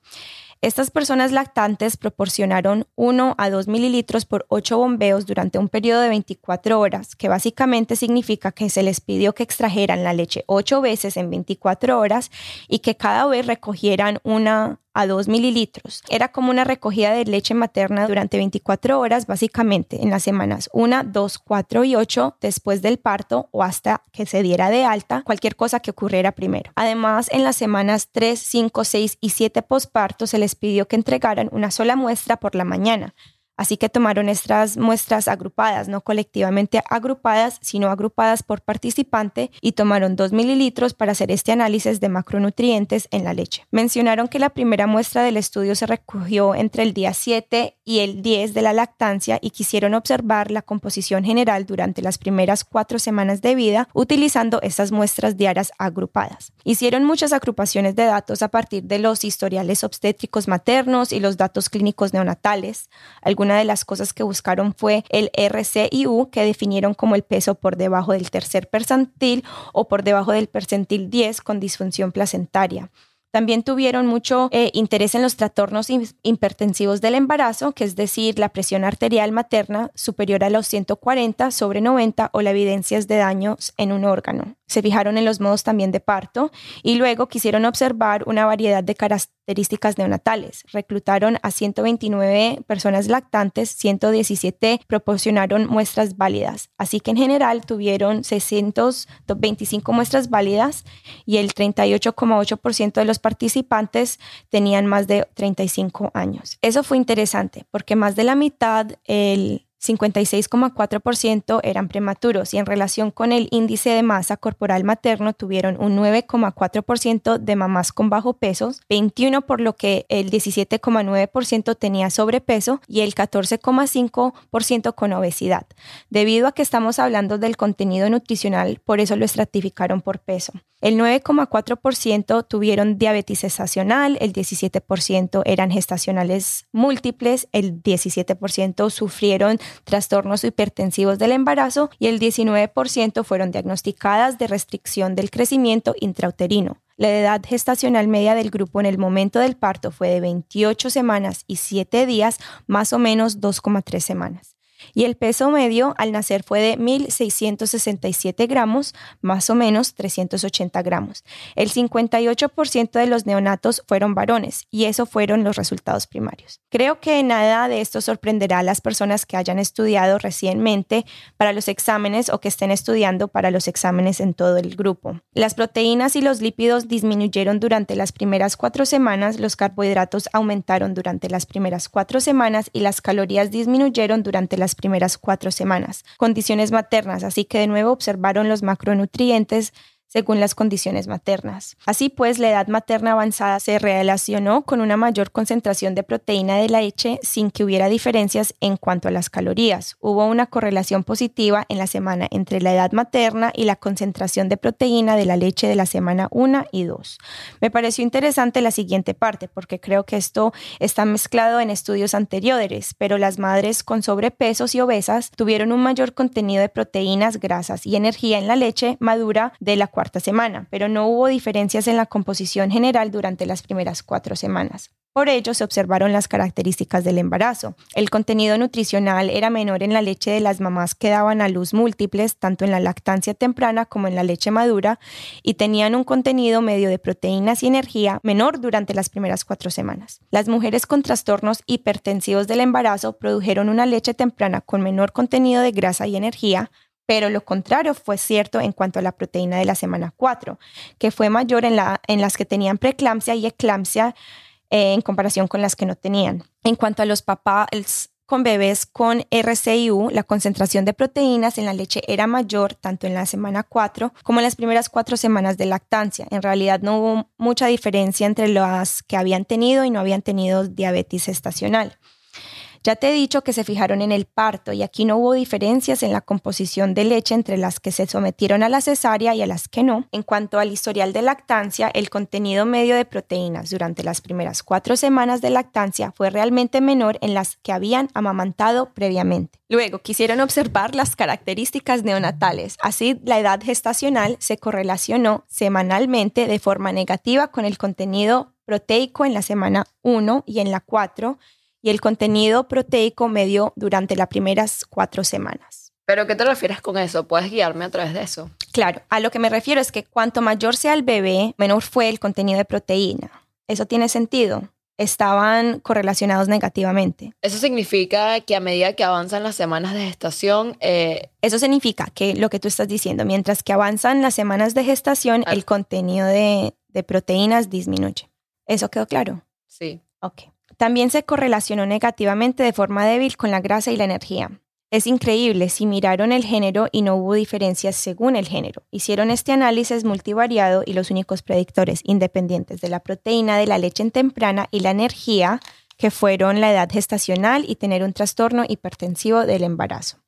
Speaker 4: Estas personas lactantes proporcionaron 1 a 2 mililitros por 8 bombeos durante un periodo de 24 horas, que básicamente significa que se les pidió que extrajeran la leche 8 veces en 24 horas y que cada vez recogieran una a 2 mililitros. Era como una recogida de leche materna durante 24 horas, básicamente en las semanas 1, 2, 4 y 8 después del parto o hasta que se diera de alta, cualquier cosa que ocurriera primero. Además, en las semanas 3, 5, 6 y 7 posparto se les pidió que entregaran una sola muestra por la mañana Así que tomaron estas muestras agrupadas, no colectivamente agrupadas, sino agrupadas por participante y tomaron 2 mililitros para hacer este análisis de macronutrientes en la leche. Mencionaron que la primera muestra del estudio se recogió entre el día 7 y el 10 de la lactancia y quisieron observar la composición general durante las primeras cuatro semanas de vida utilizando estas muestras diarias agrupadas. Hicieron muchas agrupaciones de datos a partir de los historiales obstétricos maternos y los datos clínicos neonatales. Una de las cosas que buscaron fue el RCIU, que definieron como el peso por debajo del tercer percentil o por debajo del percentil 10 con disfunción placentaria. También tuvieron mucho eh, interés en los trastornos hipertensivos del embarazo, que es decir, la presión arterial materna superior a los 140 sobre 90 o la evidencia de daños en un órgano se fijaron en los modos también de parto y luego quisieron observar una variedad de características neonatales. Reclutaron a 129 personas lactantes, 117 proporcionaron muestras válidas. Así que en general tuvieron 625 muestras válidas y el 38,8% de los participantes tenían más de 35 años. Eso fue interesante porque más de la mitad, el 56,4% eran prematuros y en relación con el índice de masa corporal materno tuvieron un 9,4% de mamás con bajo peso, 21 por lo que el 17,9% tenía sobrepeso y el 14,5% con obesidad. Debido a que estamos hablando del contenido nutricional, por eso lo estratificaron por peso. El 9,4% tuvieron diabetes gestacional, el 17% eran gestacionales múltiples, el 17% sufrieron trastornos hipertensivos del embarazo y el 19% fueron diagnosticadas de restricción del crecimiento intrauterino. La edad gestacional media del grupo en el momento del parto fue de 28 semanas y 7 días, más o menos 2,3 semanas y el peso medio al nacer fue de 1.667 gramos, más o menos 380 gramos. El 58% de los neonatos fueron varones y eso fueron los resultados primarios. Creo que nada de esto sorprenderá a las personas que hayan estudiado recientemente para los exámenes o que estén estudiando para los exámenes en todo el grupo. Las proteínas y los lípidos disminuyeron durante las primeras cuatro semanas, los carbohidratos aumentaron durante las primeras cuatro semanas y las calorías disminuyeron durante las primeras cuatro semanas. Condiciones maternas, así que de nuevo observaron los macronutrientes según las condiciones maternas. Así pues, la edad materna avanzada se relacionó con una mayor concentración de proteína de la leche sin que hubiera diferencias en cuanto a las calorías. Hubo una correlación positiva en la semana entre la edad materna y la concentración de proteína de la leche de la semana 1 y 2. Me pareció interesante la siguiente parte porque creo que esto está mezclado en estudios anteriores, pero las madres con sobrepesos y obesas tuvieron un mayor contenido de proteínas, grasas y energía en la leche madura de la cuarta semana, pero no hubo diferencias en la composición general durante las primeras cuatro semanas. Por ello, se observaron las características del embarazo. El contenido nutricional era menor en la leche de las mamás que daban a luz múltiples, tanto en la lactancia temprana como en la leche madura, y tenían un contenido medio de proteínas y energía menor durante las primeras cuatro semanas. Las mujeres con trastornos hipertensivos del embarazo produjeron una leche temprana con menor contenido de grasa y energía, pero lo contrario fue cierto en cuanto a la proteína de la semana 4, que fue mayor en, la, en las que tenían preeclampsia y eclampsia eh, en comparación con las que no tenían. En cuanto a los papás con bebés con RCIU, la concentración de proteínas en la leche era mayor tanto en la semana 4 como en las primeras cuatro semanas de lactancia. En realidad no hubo mucha diferencia entre las que habían tenido y no habían tenido diabetes estacional. Ya te he dicho que se fijaron en el parto y aquí no hubo diferencias en la composición de leche entre las que se sometieron a la cesárea y a las que no. En cuanto al historial de lactancia, el contenido medio de proteínas durante las primeras cuatro semanas de lactancia fue realmente menor en las que habían amamantado previamente. Luego quisieron observar las características neonatales. Así, la edad gestacional se correlacionó semanalmente de forma negativa con el contenido proteico en la semana 1 y en la 4 y el contenido proteico medio durante las primeras cuatro semanas.
Speaker 2: ¿Pero qué te refieres con eso? ¿Puedes guiarme a través de eso?
Speaker 4: Claro, a lo que me refiero es que cuanto mayor sea el bebé, menor fue el contenido de proteína. ¿Eso tiene sentido? Estaban correlacionados negativamente.
Speaker 2: Eso significa que a medida que avanzan las semanas de gestación... Eh,
Speaker 4: eso significa que lo que tú estás diciendo, mientras que avanzan las semanas de gestación, el contenido de, de proteínas disminuye. ¿Eso quedó claro?
Speaker 2: Sí.
Speaker 4: Ok. También se correlacionó negativamente de forma débil con la grasa y la energía. Es increíble si miraron el género y no hubo diferencias según el género. Hicieron este análisis multivariado y los únicos predictores independientes de la proteína de la leche en temprana y la energía, que fueron la edad gestacional y tener un trastorno hipertensivo del embarazo.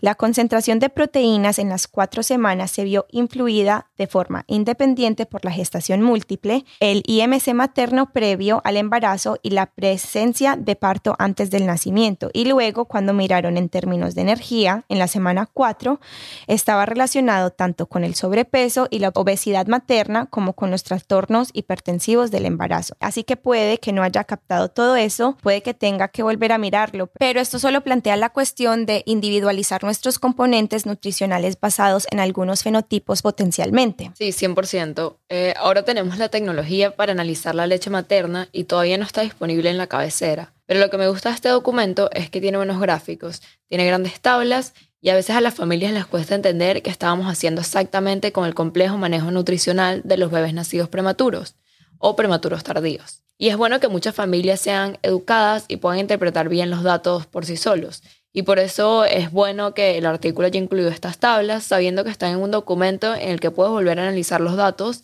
Speaker 4: La concentración de proteínas en las cuatro semanas se vio influida de forma independiente por la gestación múltiple, el IMC materno previo al embarazo y la presencia de parto antes del nacimiento. Y luego, cuando miraron en términos de energía, en la semana 4, estaba relacionado tanto con el sobrepeso y la obesidad materna como con los trastornos hipertensivos del embarazo. Así que puede que no haya captado todo eso, puede que tenga que volver a mirarlo, pero esto solo plantea la cuestión de individualizar nuestros componentes nutricionales basados en algunos fenotipos potencialmente.
Speaker 2: Sí, 100%. Eh, ahora tenemos la tecnología para analizar la leche materna y todavía no está disponible en la cabecera. Pero lo que me gusta de este documento es que tiene buenos gráficos, tiene grandes tablas y a veces a las familias les cuesta entender qué estábamos haciendo exactamente con el complejo manejo nutricional de los bebés nacidos prematuros. o prematuros tardíos. Y es bueno que muchas familias sean educadas y puedan interpretar bien los datos por sí solos. Y por eso es bueno que el artículo haya incluido estas tablas, sabiendo que están en un documento en el que puedes volver a analizar los datos.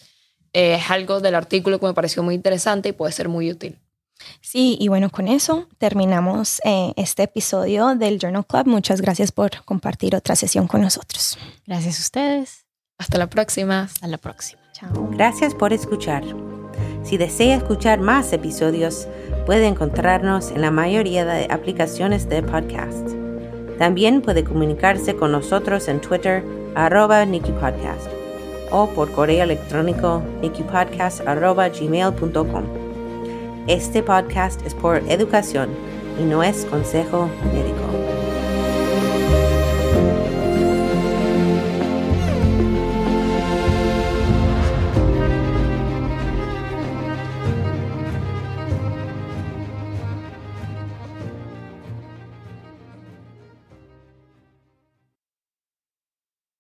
Speaker 2: Eh, es algo del artículo que me pareció muy interesante y puede ser muy útil.
Speaker 4: Sí, y bueno, con eso terminamos eh, este episodio del Journal Club. Muchas gracias por compartir otra sesión con nosotros.
Speaker 3: Gracias a ustedes.
Speaker 2: Hasta la próxima.
Speaker 3: Hasta la próxima.
Speaker 4: Chao.
Speaker 1: Gracias por escuchar. Si desea escuchar más episodios, puede encontrarnos en la mayoría de aplicaciones de podcast. También puede comunicarse con nosotros en Twitter, arroba NikiPodcast, o por correo electrónico nikipodcast arroba gmail.com. Este podcast es por educación y no es consejo médico.